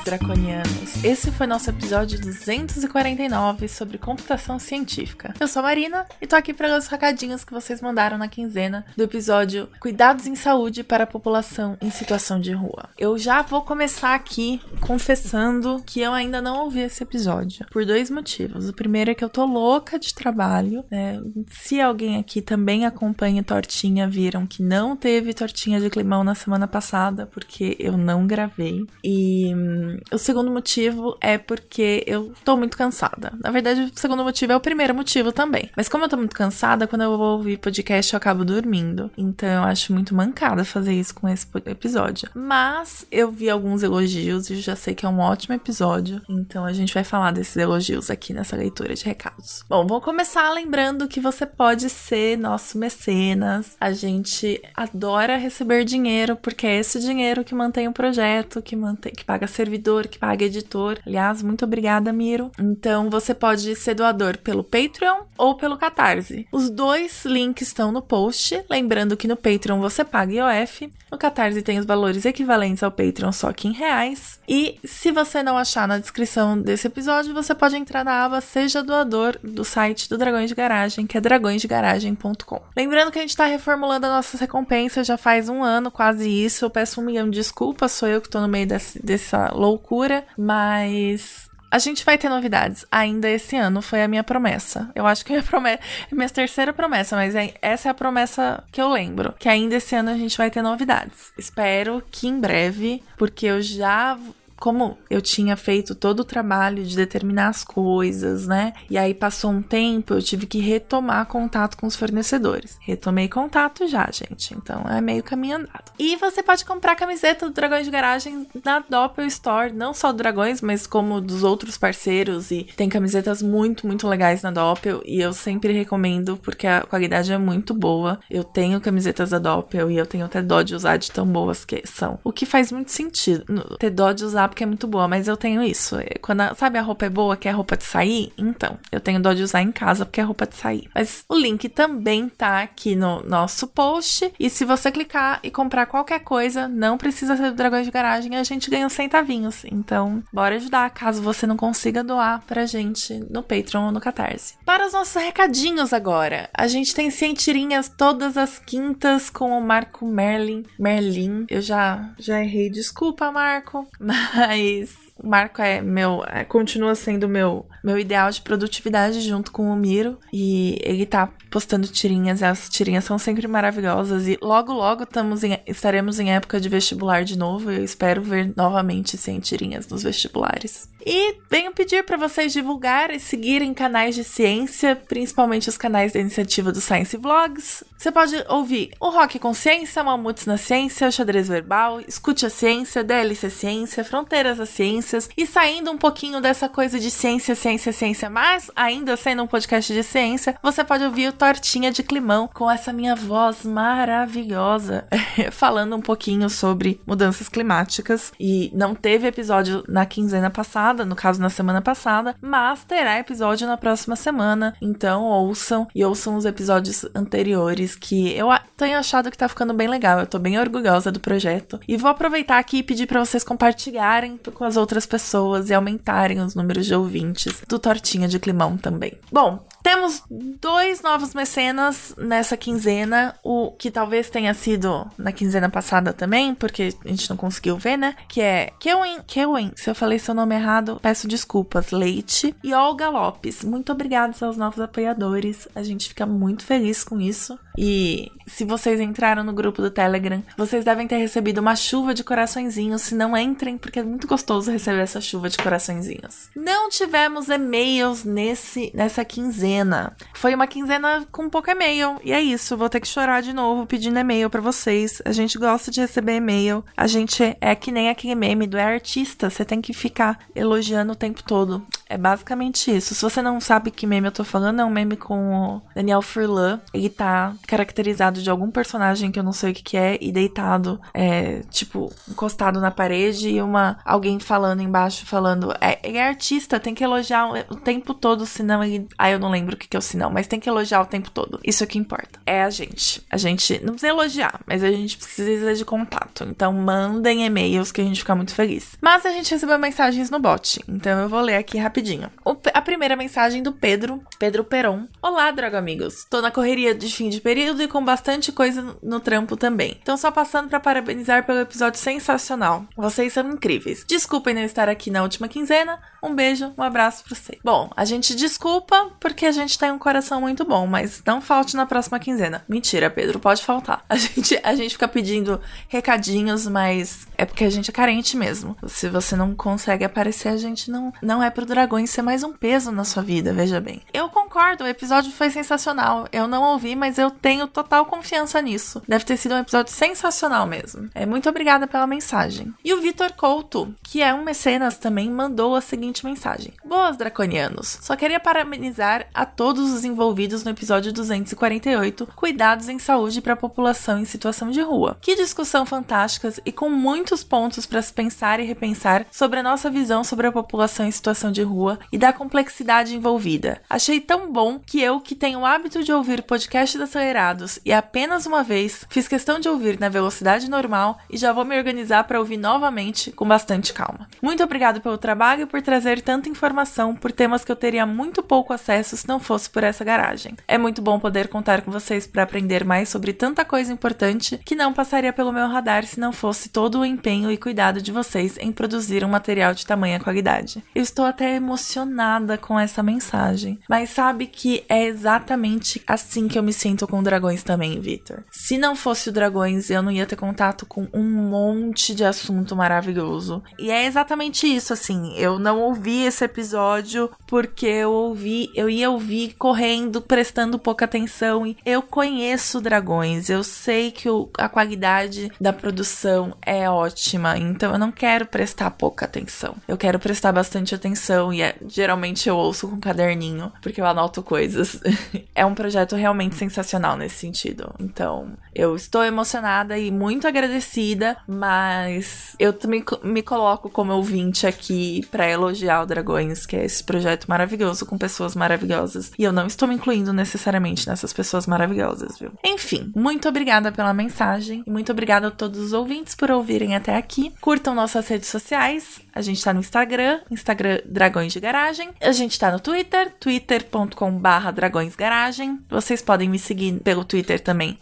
Draconianos. Esse foi nosso episódio 249 sobre computação científica. Eu sou a Marina e tô aqui para ler os recadinhos que vocês mandaram na quinzena do episódio Cuidados em Saúde para a População em Situação de Rua. Eu já vou começar aqui confessando que eu ainda não ouvi esse episódio por dois motivos. O primeiro é que eu tô louca de trabalho. Né? Se alguém aqui também acompanha Tortinha, viram que não teve Tortinha de Climão na semana passada porque eu não gravei. E hum, o segundo motivo é porque eu tô muito cansada. Na verdade, o segundo motivo é o primeiro motivo também. Mas como eu tô muito cansada, quando eu vou ouvir podcast, eu acabo dormindo. Então eu acho muito mancada fazer isso com esse episódio. Mas eu vi alguns elogios e já sei que é um ótimo episódio. Então a gente vai falar desses elogios aqui nessa leitura de recados. Bom, vou começar lembrando que você pode ser nosso mecenas. A gente adora receber dinheiro, porque é esse dinheiro que mantém o projeto, que mantém, que paga servidor que paga editor. Aliás, muito obrigada, Miro. Então você pode ser doador pelo Patreon ou pelo Catarse. Os dois links estão no post. Lembrando que no Patreon você paga IOF. No Catarse tem os valores equivalentes ao Patreon, só que em reais. E se você não achar na descrição desse episódio, você pode entrar na aba Seja Doador do site do Dragões de Garagem, que é dragõesdegaragem.com. Lembrando que a gente está reformulando as nossas recompensas já faz um ano, quase isso. Eu peço um milhão de desculpas, sou eu que estou no meio desse, dessa loucura loucura, mas a gente vai ter novidades ainda esse ano, foi a minha promessa. Eu acho que é minha, promessa, é minha terceira promessa, mas é, essa é a promessa que eu lembro. Que ainda esse ano a gente vai ter novidades. Espero que em breve, porque eu já como eu tinha feito todo o trabalho de determinar as coisas, né? E aí passou um tempo, eu tive que retomar contato com os fornecedores. Retomei contato já, gente. Então é meio caminho andado. E você pode comprar camiseta do Dragões de Garagem na Doppel Store, não só do Dragões, mas como dos outros parceiros. E tem camisetas muito, muito legais na Doppel. E eu sempre recomendo porque a qualidade é muito boa. Eu tenho camisetas da Doppel e eu tenho até dó de usar de tão boas que são. O que faz muito sentido. Ter dó de usar porque é muito boa, mas eu tenho isso. É, quando a, sabe a roupa é boa, que é roupa de sair? Então, eu tenho dó de usar em casa porque é roupa de sair. Mas o link também tá aqui no nosso post. E se você clicar e comprar qualquer coisa, não precisa ser do Dragões de Garagem, a gente ganha centavinhos. Então, bora ajudar caso você não consiga doar pra gente no Patreon ou no Catarse. Para os nossos recadinhos agora. A gente tem cientirinhas todas as quintas com o Marco Merlin. Merlin. Eu já, já errei, desculpa, Marco. Mas mas Marco é meu, é, continua sendo meu meu ideal de produtividade junto com o Miro. E ele tá postando tirinhas e as tirinhas são sempre maravilhosas. E logo logo estamos em, estaremos em época de vestibular de novo. Eu espero ver novamente sem tirinhas nos vestibulares. E venho pedir para vocês divulgar e seguirem canais de ciência, principalmente os canais da iniciativa do Science Vlogs. Você pode ouvir o Rock Consciência, Mamutes na Ciência, Xadrez Verbal, Escute a Ciência, DLC Ciência, Fronteiras das Ciências e saindo um pouquinho dessa coisa de ciência, ciência, ciência, mas ainda sendo um podcast de ciência, você pode ouvir o Tortinha de Climão com essa minha voz maravilhosa falando um pouquinho sobre mudanças climáticas. E não teve episódio na quinzena passada passada, no caso na semana passada, mas terá episódio na próxima semana. Então ouçam e ouçam os episódios anteriores que eu tenho achado que tá ficando bem legal. Eu tô bem orgulhosa do projeto. E vou aproveitar aqui e pedir para vocês compartilharem com as outras pessoas e aumentarem os números de ouvintes do Tortinha de Climão também. Bom, temos dois novos mecenas nessa quinzena, o que talvez tenha sido na quinzena passada também, porque a gente não conseguiu ver, né? Que é Kewen, Kewen, se eu falei seu nome errado, peço desculpas, Leite e Olga Lopes. Muito obrigada aos novos apoiadores, a gente fica muito feliz com isso. E se vocês entraram no grupo do Telegram, vocês devem ter recebido uma chuva de coraçõezinhos. Se não entrem, porque é muito gostoso receber essa chuva de coraçõezinhos. Não tivemos e-mails nesse nessa quinzena quinzena. Foi uma quinzena com pouco e-mail. E é isso, vou ter que chorar de novo pedindo e-mail para vocês. A gente gosta de receber e-mail. A gente é que nem aquele meme do é artista, você tem que ficar elogiando o tempo todo. É basicamente isso. Se você não sabe que meme eu tô falando, é um meme com o Daniel Furlan. Ele tá caracterizado de algum personagem que eu não sei o que, que é e deitado, é, tipo, encostado na parede e uma alguém falando embaixo, falando: é, ele é artista, tem que elogiar o tempo todo, senão ele. Ah, eu não lembro o que, que é o sinal, mas tem que elogiar o tempo todo. Isso é que importa. É a gente. A gente não precisa elogiar, mas a gente precisa de contato. Então mandem e-mails que a gente fica muito feliz. Mas a gente recebeu mensagens no bot, então eu vou ler aqui rapidinho. O, a primeira mensagem do Pedro, Pedro Peron. Olá, Drago Amigos. Tô na correria de fim de período e com bastante coisa no trampo também. Então só passando para parabenizar pelo episódio sensacional. Vocês são incríveis. Desculpem não estar aqui na última quinzena. Um beijo, um abraço pra você. Bom, a gente desculpa porque a gente tem um coração muito bom, mas não falte na próxima quinzena. Mentira, Pedro, pode faltar. A gente, a gente fica pedindo recadinhos, mas é porque a gente é carente mesmo. Se você não consegue aparecer, a gente não, não é pro Dragões ser mais um peso na sua vida, veja bem. Eu concordo, o episódio foi sensacional. Eu não ouvi, mas eu tenho total confiança nisso. Deve ter sido um episódio sensacional mesmo. É muito obrigada pela mensagem. E o Vitor Couto, que é um mecenas também, mandou a seguinte mensagem: Boas, Draconianos. Só queria parabenizar a todos os envolvidos no episódio 248, Cuidados em Saúde para a População em Situação de Rua. Que discussão fantástica e com muitos pontos para se pensar e repensar sobre a nossa visão sobre a população em situação de rua e da complexidade envolvida. Achei tão bom que eu, que tenho o hábito de ouvir podcasts acelerados e apenas uma vez, fiz questão de ouvir na velocidade normal e já vou me organizar para ouvir novamente com bastante calma. Muito obrigado pelo trabalho e por trazer tanta informação por temas que eu teria muito pouco acesso se não fosse por essa garagem. É muito bom poder contar com vocês para aprender mais sobre tanta coisa importante que não passaria pelo meu radar se não fosse todo o empenho e cuidado de vocês em produzir um material de tamanha qualidade. Eu estou até emocionada com essa mensagem, mas sabe que é exatamente assim que eu me sinto com dragões também, Victor. Se não fosse o dragões, eu não ia ter contato com um monte de assunto maravilhoso. E é exatamente isso, assim. Eu não ouvi esse episódio porque eu ouvi, eu ia ouvir correndo, prestando pouca atenção. E eu conheço dragões, eu sei que o, a qualidade da produção é ótima, então eu não quero prestar pouca atenção. Eu quero prestar bastante atenção e é, geralmente eu ouço com um caderninho, porque eu anoto coisas. é um projeto realmente sensacional nesse sentido. Então, eu estou emocionada e muito agradecida, mas eu também me coloco como ouvinte aqui para elogiar o Dragões, que é esse projeto maravilhoso com pessoas maravilhosas. E eu não estou me incluindo necessariamente nessas pessoas maravilhosas, viu? Enfim, muito obrigada pela mensagem e muito obrigada a todos os ouvintes por ouvirem até aqui. Curtam nossas redes sociais. A gente tá no Instagram, Instagram Dragões de Garagem. A gente tá no Twitter, twitter.com/barra Dragões Garagem. Vocês podem me seguir pelo Twitter também,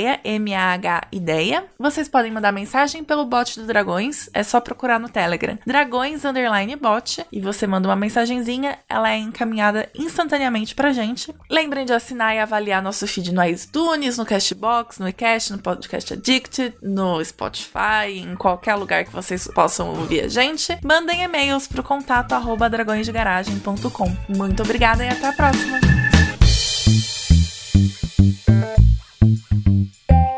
Ideia, M-A-H Ideia. Vocês podem mandar mensagem pelo bot do Dragões, é só procurar no Telegram. Dragões Underline Bot, e você manda uma mensagenzinha, ela é encaminhada instantaneamente pra gente. Lembrem de assinar e avaliar nosso feed no iTunes, no Cashbox, no iCast, no Podcast Addicted, no Spotify, em qualquer lugar que vocês possam ouvir a gente. Mandem e-mails pro contato arroba dragõesdegaragem.com. Muito obrigada e até a próxima! Música